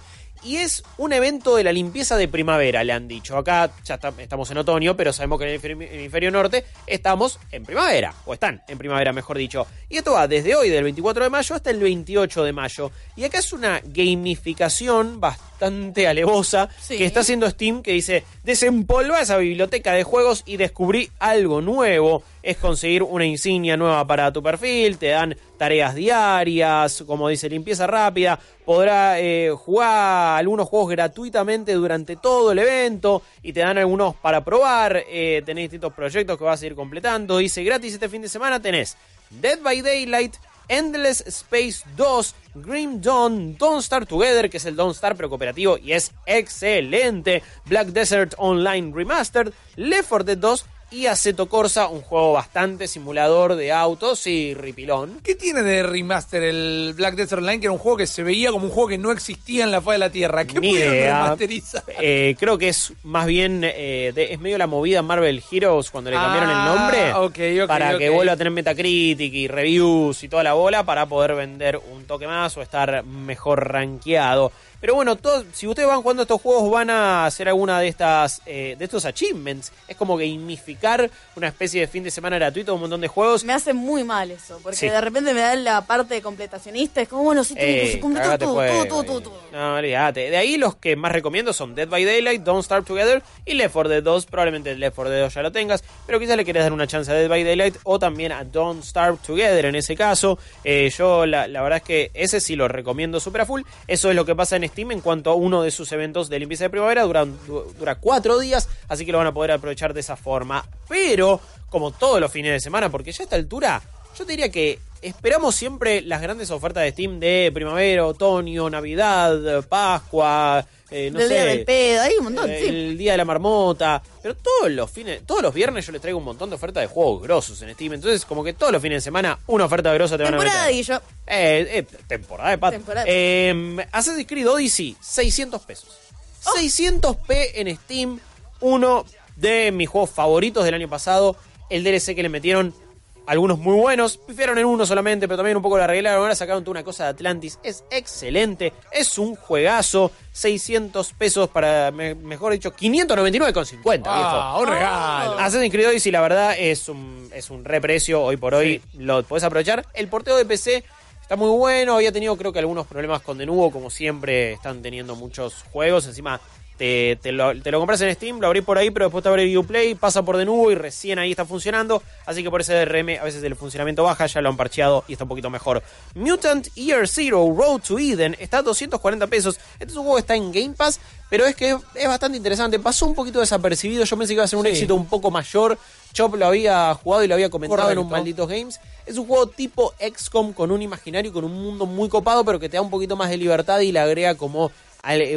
Y es un evento de la limpieza de primavera, le han dicho. Acá ya está- estamos en otoño, pero sabemos que en el hemisferio- norte estamos en primavera, o están en primavera, mejor dicho. Y esto va desde hoy, del 24 de mayo, hasta el 28 de mayo. Y acá es una gamificación bastante alevosa Sí. que está haciendo Steam, que dice, desempolva esa biblioteca de juegos y descubrí algo nuevo. Es conseguir una insignia nueva para tu perfil, te dan tareas diarias, como dice, limpieza rápida, podrá eh, jugar algunos juegos gratuitamente durante todo el evento y te dan algunos para probar, eh, tenés distintos proyectos que vas a ir completando, dice gratis este fin de semana tenés Dead by Daylight, Endless Space 2, Grim Dawn, Don't Start Together, que es el Don't Start pero cooperativo y es excelente, Black Desert Online Remastered, Left 4 Dead 2 y Aceto Corsa, un juego bastante simulador de autos y ripilón. ¿Qué tiene de remaster el Black Desert Online, que era un juego que se veía como un juego que no existía en la faz de la Tierra? ¿Qué Ni pudieron idea. remasterizar? Eh, creo que es más bien, eh, de- es medio la movida Marvel Heroes cuando le cambiaron Ah, el nombre. ok, ok, para que vuelva a tener Metacritic y reviews y toda la bola para poder vender un toque más o estar mejor rankeado. Pero bueno, todo- si ustedes van jugando estos juegos van a hacer alguna de estas eh, de estos achievements. Es como gamificar una especie de fin de semana gratuito un montón de juegos. Me hace muy mal eso, porque Sí. de repente me da la parte de completacionista. Es como, bueno, sí, tengo que Eh, todo, todo, todo. No, olvídate. De ahí los que más recomiendo son Dead by Daylight, Don't Starve Together y Left 4 Dead 2. Probablemente Left 4 Dead 2 ya lo tengas, pero quizás le querés dar una chance a Dead by Daylight o también a Don't Starve Together en ese caso. Eh, yo la, la verdad es que ese sí lo recomiendo super a full. Eso es lo que pasa en Steam en cuanto a uno de sus eventos de limpieza de primavera. Dura, du- dura cuatro días, así que lo van a poder aprovechar de esa forma. Pero, como todos los fines de semana, porque ya a esta altura, yo te diría que esperamos siempre las grandes ofertas de Steam de primavera, otoño, Navidad, Pascua, eh, no Del sé. día del pedo, hay un montón, eh, sí. El día de la marmota. Pero todos los fines, todos los viernes yo les traigo un montón de ofertas de juegos grosos en Steam. Entonces, como que todos los fines de semana, una oferta grosa te van a Temporada meter. y yo. Eh, eh, temporada de pato. Temporada. Eh, Assassin's Creed Odyssey, 600 pesos. Oh. 600p en Steam. Uno de mis juegos favoritos del año pasado. El DLC que le metieron algunos muy buenos. Pifiaron en uno solamente, pero también un poco la arreglaron. Ahora sacaron toda una cosa de Atlantis. Es excelente. Es un juegazo. 600 pesos para, me- mejor dicho, 599,50. Ah, viejo. un regalo. Assassin's Creed Odyssey, la verdad, es un, es un reprecio hoy por hoy. Lo podés aprovechar. El porteo de PC está muy bueno. Había tenido, creo que, algunos problemas con Denuvo, como siempre están teniendo muchos juegos. Encima, te, te lo, te lo compras en Steam, lo abrís por ahí, pero después te abre Uplay, pasa por Denuvo y recién ahí está funcionando. Así que por ese DRM, a veces el funcionamiento baja, ya lo han parcheado y está un poquito mejor. Mutant Year Zero Road to Eden está a 240 pesos. Este es un juego que está en Game Pass, pero es que es bastante interesante. Pasó un poquito desapercibido. Yo pensé que iba a ser un Sí. éxito un poco mayor. Chop lo había jugado y lo había comentado en un. Malditos Games. Es un juego tipo XCOM con un imaginario con un mundo muy copado, pero que te da un poquito más de libertad y le agrega como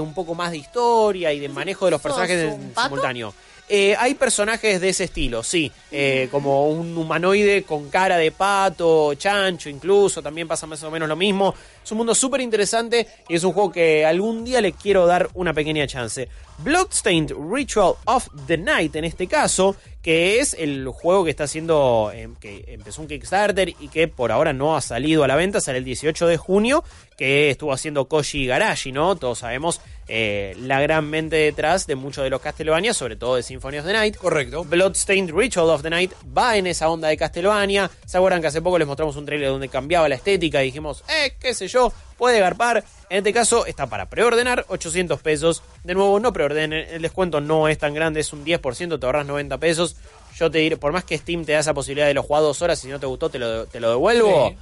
un poco más de historia y de manejo de los ¿Sos personajes en simultáneo. Eh, hay personajes de ese estilo, sí. Eh, como un humanoide con cara de pato, chancho incluso, también pasa más o menos lo mismo. Es un mundo súper interesante y es un juego que algún día le quiero dar una pequeña chance. Bloodstained Ritual of the Night, en este caso, que es el juego que está haciendo, eh, que empezó un Kickstarter y que por ahora no ha salido a la venta, sale el 18 de junio, que estuvo haciendo Koji Garashi, ¿no? Todos sabemos eh, la gran mente detrás de muchos de los Castlevania, sobre todo de Symphony of the Night. Correcto. Bloodstained Ritual of the Night va en esa onda de Castlevania. ¿Se acuerdan que hace poco les mostramos un trailer donde cambiaba la estética y dijimos, eh, qué sé yo, puede garpar? En este caso está para preordenar, 800 pesos. De nuevo, no preordenen, el descuento no es tan grande, es un 10%, te ahorras 90 pesos. Yo te diré, por más que Steam te da esa posibilidad de lo jugar dos horas, si no te gustó te lo, te lo devuelvo. Sí.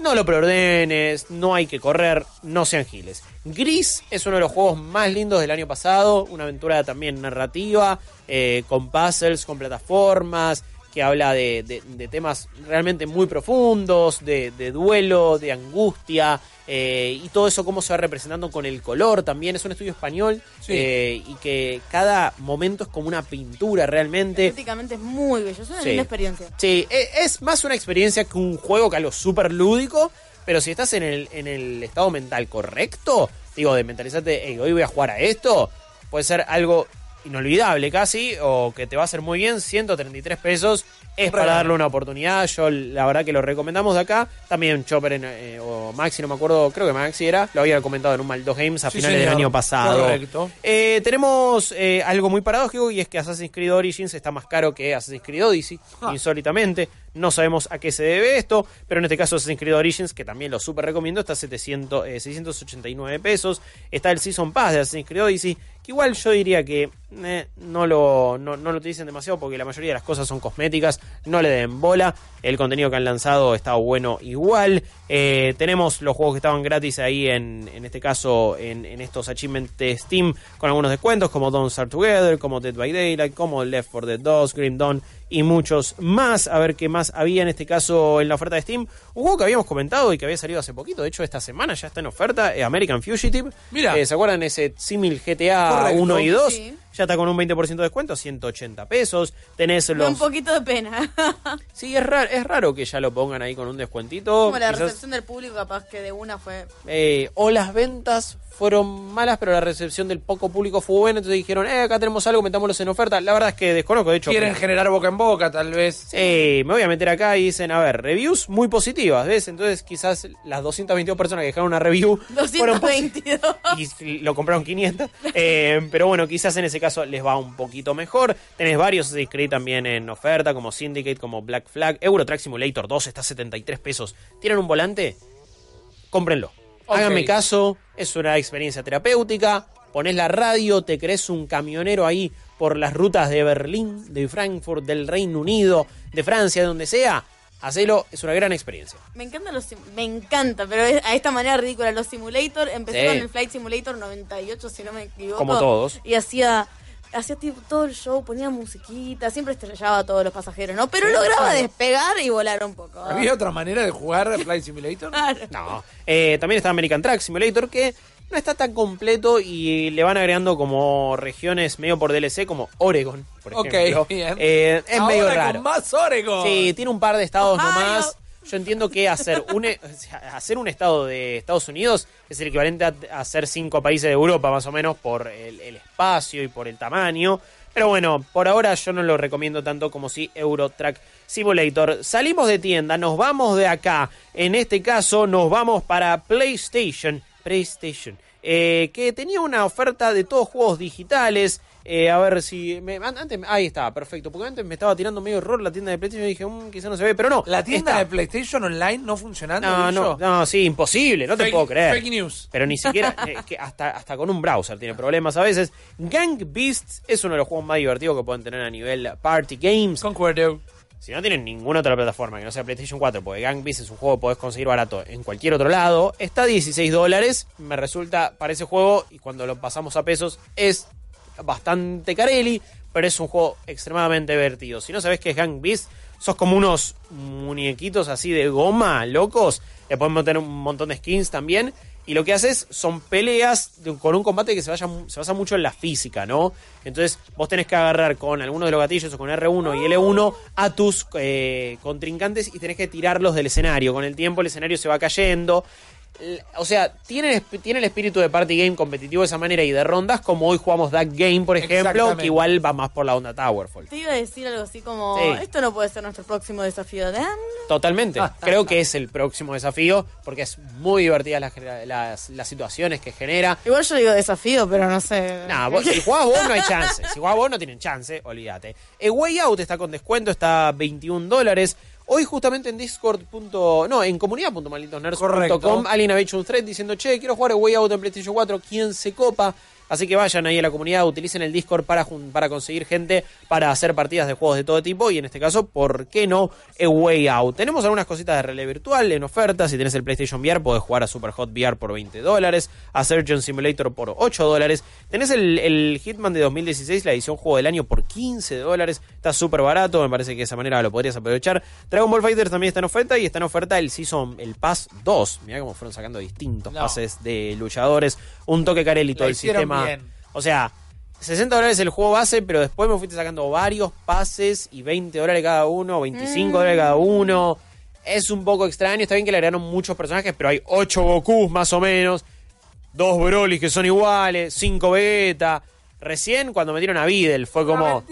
No lo preordenes, no hay que correr, no sean giles. Gris es uno de los juegos más lindos del año pasado, una aventura también narrativa, eh, con puzzles, con plataformas, que habla de, de- de temas realmente muy profundos, de, de duelo, de angustia, eh, y todo eso cómo se va representando con el color también. Es un estudio español Sí. eh, y que cada momento es como una pintura realmente. Estéticamente es muy bello, es una Sí. linda experiencia. Sí, e- es más una experiencia que un juego que algo súper lúdico, pero si estás en el, en el estado mental correcto, digo, de mentalizarte, "Ey, hoy voy a jugar a esto, puede ser algo inolvidable casi, o que te va a hacer muy bien, 133 pesos, es para darle una oportunidad, yo la verdad que lo recomendamos de acá, también Chopper en, eh, o Maxi, no me acuerdo, creo que Maxi era, lo había comentado en un Mal 2 Games a Sí, finales del año pasado. Correcto. Eh, tenemos eh, algo muy paradójico y es que Assassin's Creed Origins está más caro que Assassin's Creed Odyssey, Ah. insólitamente. No sabemos a qué se debe esto, pero en este caso Assassin's Creed Origins, que también lo súper recomiendo, está a 700, eh, 689 pesos. Está el Season Pass de Assassin's Creed Odyssey, que igual yo diría que eh, no, lo, no, no lo utilicen demasiado porque la mayoría de las cosas son cosméticas, no le den bola. El contenido que han lanzado está bueno igual. Eh, tenemos los juegos que estaban gratis ahí en, en este caso en, estos achievements de Steam con algunos descuentos como Don't Start Together, como Dead by Daylight, como Left 4 Dead 2, Grim Dawn y muchos más. A ver qué más había en este caso en la oferta de Steam. Un juego que habíamos comentado y que había salido hace poquito, de hecho esta semana ya está en oferta, eh, American Fugitive. Mira. Eh, ¿Se acuerdan ese símil GTA Correcto. 1 y 2? Sí. Ya está con un 20% de descuento, 180 pesos. Tenés da un los... poquito de pena. Sí, es raro, es raro que ya lo pongan ahí con un descuentito. Como la Quizás- recepción del público, capaz que de una fue. eh, o las ventas fueron malas, pero la recepción del poco público fue buena, entonces dijeron, eh, acá tenemos algo, metámoslos en oferta. La verdad es que desconozco, de hecho. Quieren generar boca en boca, tal vez. Sí, me voy a meter acá y dicen, a ver, reviews muy positivas, ¿ves? Entonces quizás las 222 personas que dejaron una review fueron posi- 222. y lo compraron 500. Eh, pero bueno, quizás en ese caso les va un poquito mejor. Tenés varios Creed también en oferta, como Syndicate, como Black Flag. Euro Truck Simulator 2 está a 73 pesos. ¿Tienen un volante? Cómprenlo. Ok. Háganme caso, es una experiencia terapéutica. Pones la radio, te crees un camionero ahí por las rutas de Berlín, de Frankfurt, del Reino Unido, de Francia, de donde sea. Hacelo, es una gran experiencia. Me encantan los me encanta, pero es- a esta manera ridícula los simulator. Empecé Sí. con el Flight Simulator 98, si no me equivoco. Como todos. Y hacía hacía tipo todo el show, ponía musiquita, siempre estrellaba a todos los pasajeros, ¿no? Pero lograba despegar y volar un poco. ¿Había otra manera de jugar Flight Simulator? No. Eh, también está American Truck Simulator que no está tan completo y le van agregando como regiones medio por DLC como Oregon, por Ok, ejemplo. bien. Eh, es Ahora medio con raro. más Oregon. Sí, tiene un par de estados Ohio. nomás. Yo entiendo que hacer un, e- hacer un estado de Estados Unidos es el equivalente a, hacer cinco países de Europa, más o menos, por el, el espacio y por el tamaño. Pero bueno, por ahora yo no lo recomiendo tanto como si Euro Truck Simulator. Salimos de tienda, nos vamos de acá. En este caso, nos vamos para PlayStation. PlayStation. eh, que tenía una oferta de todos juegos digitales. Eh, a ver si. me- an- antes, ahí está, perfecto. Porque antes me estaba tirando medio error la tienda de PlayStation y dije, "Mm, quizá no se ve, pero no. ¿La tienda está. de PlayStation Online no funcionando? No, no, no, sí, imposible, no te puedo creer. fake news. Pero ni siquiera, eh, que hasta, hasta con un browser tiene problemas a veces. Gang Beasts es uno de los juegos más divertidos que pueden tener a nivel Party Games. Concuerdo. Si no tienen ninguna otra plataforma que no sea PlayStation 4, porque Gang Beasts es un juego que podés conseguir barato en cualquier otro lado, está a 16 dólares. Me resulta, para ese juego, y cuando lo pasamos a pesos, es bastante carelli, pero es un juego extremadamente divertido. Si no sabes qué es Gang Beasts, sos como unos muñequitos así de goma, locos. Le podemos meter un montón de skins también. Y lo que haces son peleas con un combate que se basa mucho en la física, ¿no? Entonces vos tenés que agarrar con alguno de los gatillos o con R1 y L1 a tus eh, contrincantes y tenés que tirarlos del escenario. Con el tiempo el escenario se va cayendo. O sea, tiene, tiene el espíritu de party game competitivo de esa manera y de rondas, como hoy jugamos Duck Game, por ejemplo, que igual va más por la onda Towerfall. Te iba a decir algo así como, Sí. esto no puede ser nuestro próximo desafío de Totalmente. Creo que es el próximo desafío porque es muy divertida las, las, las situaciones que genera. Igual yo digo desafío, pero no sé. Nah, vos- si jugás vos no hay chance. Si jugás vos no tienen chance, olvídate. El Way Out está con descuento, está a 21 dólares. Hoy justamente en Discord. punto- no, en comunidad.malditosnerds.com alguien había hecho un thread diciendo, che, quiero jugar el Way Out en PlayStation 4, ¿quién se copa? Así que vayan ahí a la comunidad, utilicen el Discord para, para conseguir gente para hacer partidas de juegos de todo tipo y en este caso, ¿por qué no? A Way Out. Tenemos algunas cositas de relé virtual en oferta. Si tenés el PlayStation VR, podés jugar a Super Hot VR por 20 dólares, a Surgeon Simulator por 8 dólares. Tenés el, el Hitman de 2016, la edición juego del año por 15 dólares. Está súper barato, me parece que de esa manera lo podrías aprovechar. Dragon Ball Fighter también está en oferta y está en oferta el Season, el Pass 2. Mirá cómo fueron sacando distintos No. pases de luchadores. Un toque carelito La del hicieron sistema. bien. O sea, 60 dólares el juego base, pero después me fuiste sacando varios pases y 20 dólares cada uno, 25 Mm. dólares cada uno. Es un poco extraño, está bien que le agregaron muchos personajes, pero hay 8 Gokus más o menos, dos Broly que son iguales, 5 Vegeta. Recién cuando metieron a Videl fue como...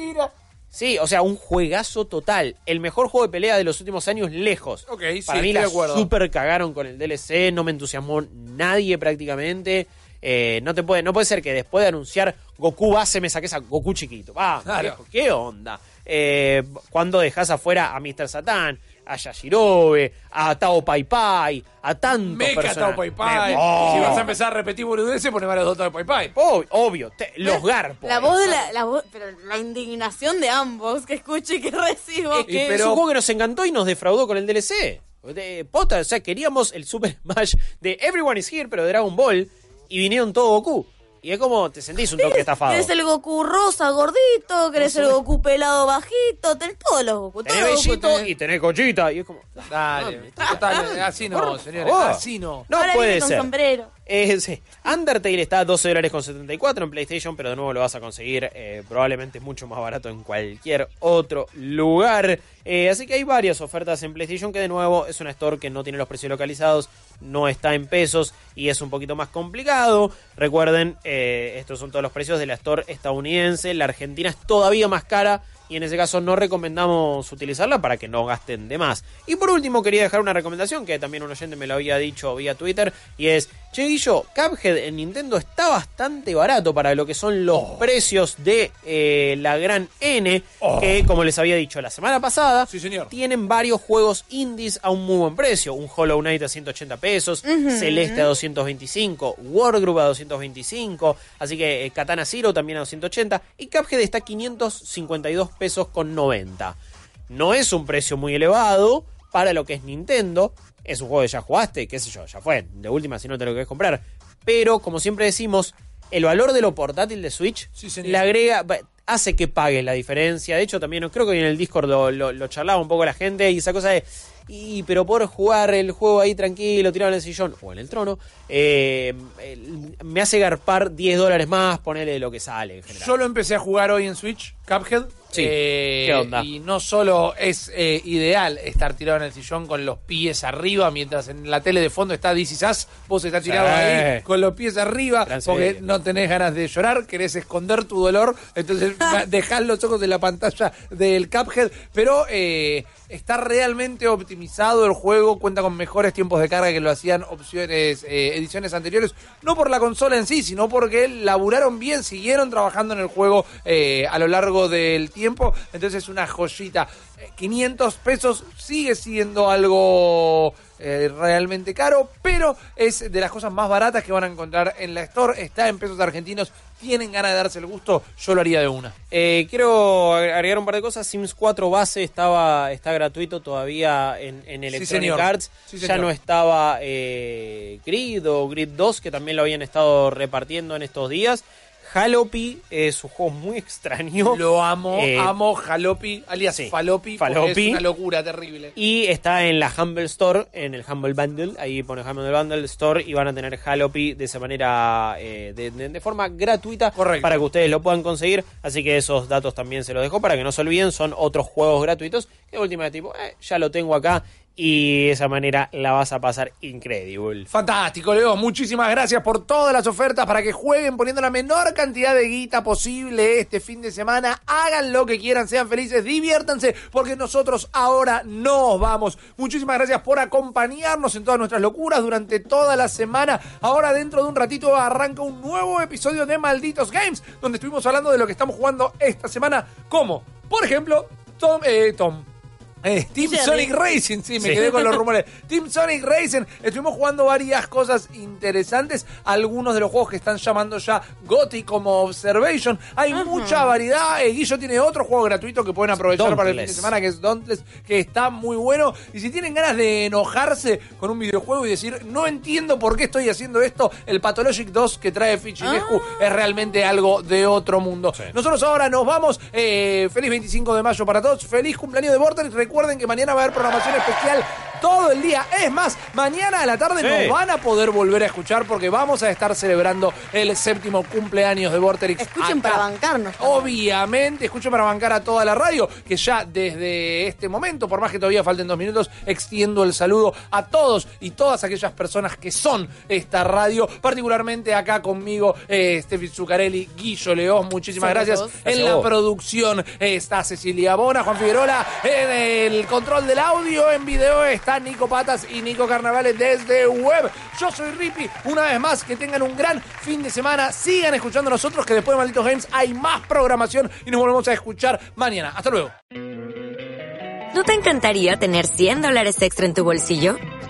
Sí, o sea, un juegazo total. El mejor juego de pelea de los últimos años lejos. Ok, sí, Para mí estoy la de acuerdo. super cagaron con el DLC, no me entusiasmó nadie prácticamente. Eh, no te puede, no puede ser que después de anunciar Goku base me saques a Goku chiquito. Va, Claro. ¿qué onda? Eh, cuando dejas afuera a Mr. Satan, a Yashirobe, a Tao Pai Pai, a tantos personajes. Tao Pai Pai. Me- Oh. Si vas a empezar a repetir boludeces, poneme a los dos Tao Pai Pai. Obvio, obvio, te- los garpos. La voz de la, la voz, pero la indignación de ambos que escucho y que recibo. Es que es un juego que nos encantó y nos defraudó con el DLC. De pota, o sea, queríamos el Super Smash de Everyone is Here, pero de Dragon Ball, y vinieron todo Goku. Y es como, te sentís un toque estafado. Querés el Goku rosa gordito, querés el Goku pelado bajito, tenés todos los Goku. Tenés todos los Goku Bellito tenés. y tenés Cochita. Y es como, Dale, total, así no, señores, así no. No Ahora puede con ser. sombrero. Eh, sí. Undertale está a 12 dólares con 74 en PlayStation, pero de nuevo lo vas a conseguir eh, probablemente mucho más barato en cualquier otro lugar. Eh, así que hay varias ofertas en PlayStation que de nuevo es una store que no tiene los precios localizados, no está en pesos y es un poquito más complicado. Recuerden, eh, estos son todos los precios de la store estadounidense. La argentina es todavía más cara y en ese caso no recomendamos utilizarla para que no gasten de más. Y por último quería dejar una recomendación que también un oyente me lo había dicho vía Twitter y es, che Guillo, Cuphead en Nintendo está bastante barato para lo que son los precios de eh, la gran N, que como les había dicho la semana pasada, tienen varios juegos indies a un muy buen precio. Un Hollow Knight a 180 pesos. Celeste a 225, Wargroup a 225, así que eh, Katana Zero también a 280 y Cuphead está a 552 pesos con 90. No es un precio muy elevado para lo que es Nintendo. Es un juego que ya jugaste, qué sé yo, ya fue. De última, si no te lo querés comprar. Pero, como siempre decimos, el valor de lo portátil de Switch le agrega, hace que pagues la diferencia. De hecho, también creo que en el Discord lo, lo- lo charlaba un poco la gente y esa cosa de. Y, pero por jugar el juego ahí tranquilo, tirado en el sillón o en el trono, eh, me hace garpar 10 dólares más, ponerle lo que sale en general. Yo lo empecé a jugar hoy en Switch, Cuphead. Sí. Eh, ¿Qué onda? Y no solo es eh, ideal estar tirado en el sillón con los pies arriba, mientras en la tele de fondo está Is Us, vos estás tirado Sí. ahí con los pies arriba, porque no tenés ganas de llorar, querés esconder tu dolor, entonces dejás los ojos en la pantalla del Cuphead, pero eh, está realmente optimizado el juego, cuenta con mejores tiempos de carga que lo hacían opciones, ediciones anteriores, no por la consola en sí, sino porque laburaron bien, siguieron trabajando en el juego a lo largo del tiempo, entonces es una joyita. Eh, 500 pesos sigue siendo algo eh, realmente caro, pero es de las cosas más baratas que van a encontrar en la Store, está en pesos argentinos, tienen ganas de darse el gusto, yo lo haría de una. Eh, quiero agregar un par de cosas. Sims 4 base estaba está gratuito todavía en, en Electronic señor. Arts. Sí, ya no estaba eh, Grid o Grid 2, que también lo habían estado repartiendo en estos días. Jalopy es un juego muy extraño. Lo amo, Eh, amo Jalopi, alias sí, Falopi, es una locura terrible. Y está en la Humble Store, en el Humble Bundle. Ahí pone Humble Bundle Store y van a tener Jalopy de esa manera, eh, de, de- de forma gratuita, para que ustedes lo puedan conseguir. Así que esos datos también se los dejo para que no se olviden. Son otros juegos gratuitos que de última tipo, eh, ya lo tengo acá. Y de esa manera la vas a pasar increíble. Fantástico, Leo. Muchísimas gracias por todas las ofertas para que jueguen poniendo la menor cantidad de guita posible este fin de semana. Hagan lo que quieran, sean felices, diviértanse, porque nosotros ahora nos vamos. Muchísimas gracias por acompañarnos en todas nuestras locuras durante toda la semana. Ahora, dentro de un ratito, arranca un nuevo episodio de Malditos Games, donde estuvimos hablando de lo que estamos jugando esta semana, como, por ejemplo, Tom. eh, Tom Eh, Team Jerry. Sonic Racing, sí, me Sí. quedé con los rumores. Team Sonic Racing, estuvimos jugando varias cosas interesantes. Algunos de los juegos que están llamando ya GOTY como Observation. Hay mucha variedad. Eh, Guillo tiene otro juego gratuito que pueden aprovechar para el fin de semana, que es Dauntless, que está muy bueno. Y si tienen ganas de enojarse con un videojuego y decir, no entiendo por qué estoy haciendo esto, el Pathologic 2 que trae Fichilescu es realmente algo de otro mundo. Nosotros ahora nos vamos. Eh, feliz 25 de mayo para todos. Feliz cumpleaños de Vortex. Recuerden que mañana va a haber programación especial todo el día. Es más, mañana a la tarde Sí. nos van a poder volver a escuchar porque vamos a estar celebrando el séptimo cumpleaños de Vorterix. Escuchen acá. para bancarnos. Obviamente, escuchen para bancar a toda la radio, que ya desde este momento, por más que todavía falten dos minutos, extiendo el saludo a todos y todas aquellas personas que son esta radio, particularmente acá conmigo, eh, Steffi Zuccarelli, Guillo León, muchísimas gracias. Gracias En la producción está Cecilia Bona, Juan Figueroa, en el control del audio, en video Nico Patas y Nico Carnavales desde web. Yo soy Rippy, una vez más, que tengan un gran fin de semana, sigan escuchando nosotros, que después de Malditos Games hay más programación y nos volvemos a escuchar mañana. Hasta luego. ¿No te encantaría tener 100 dólares extra en tu bolsillo?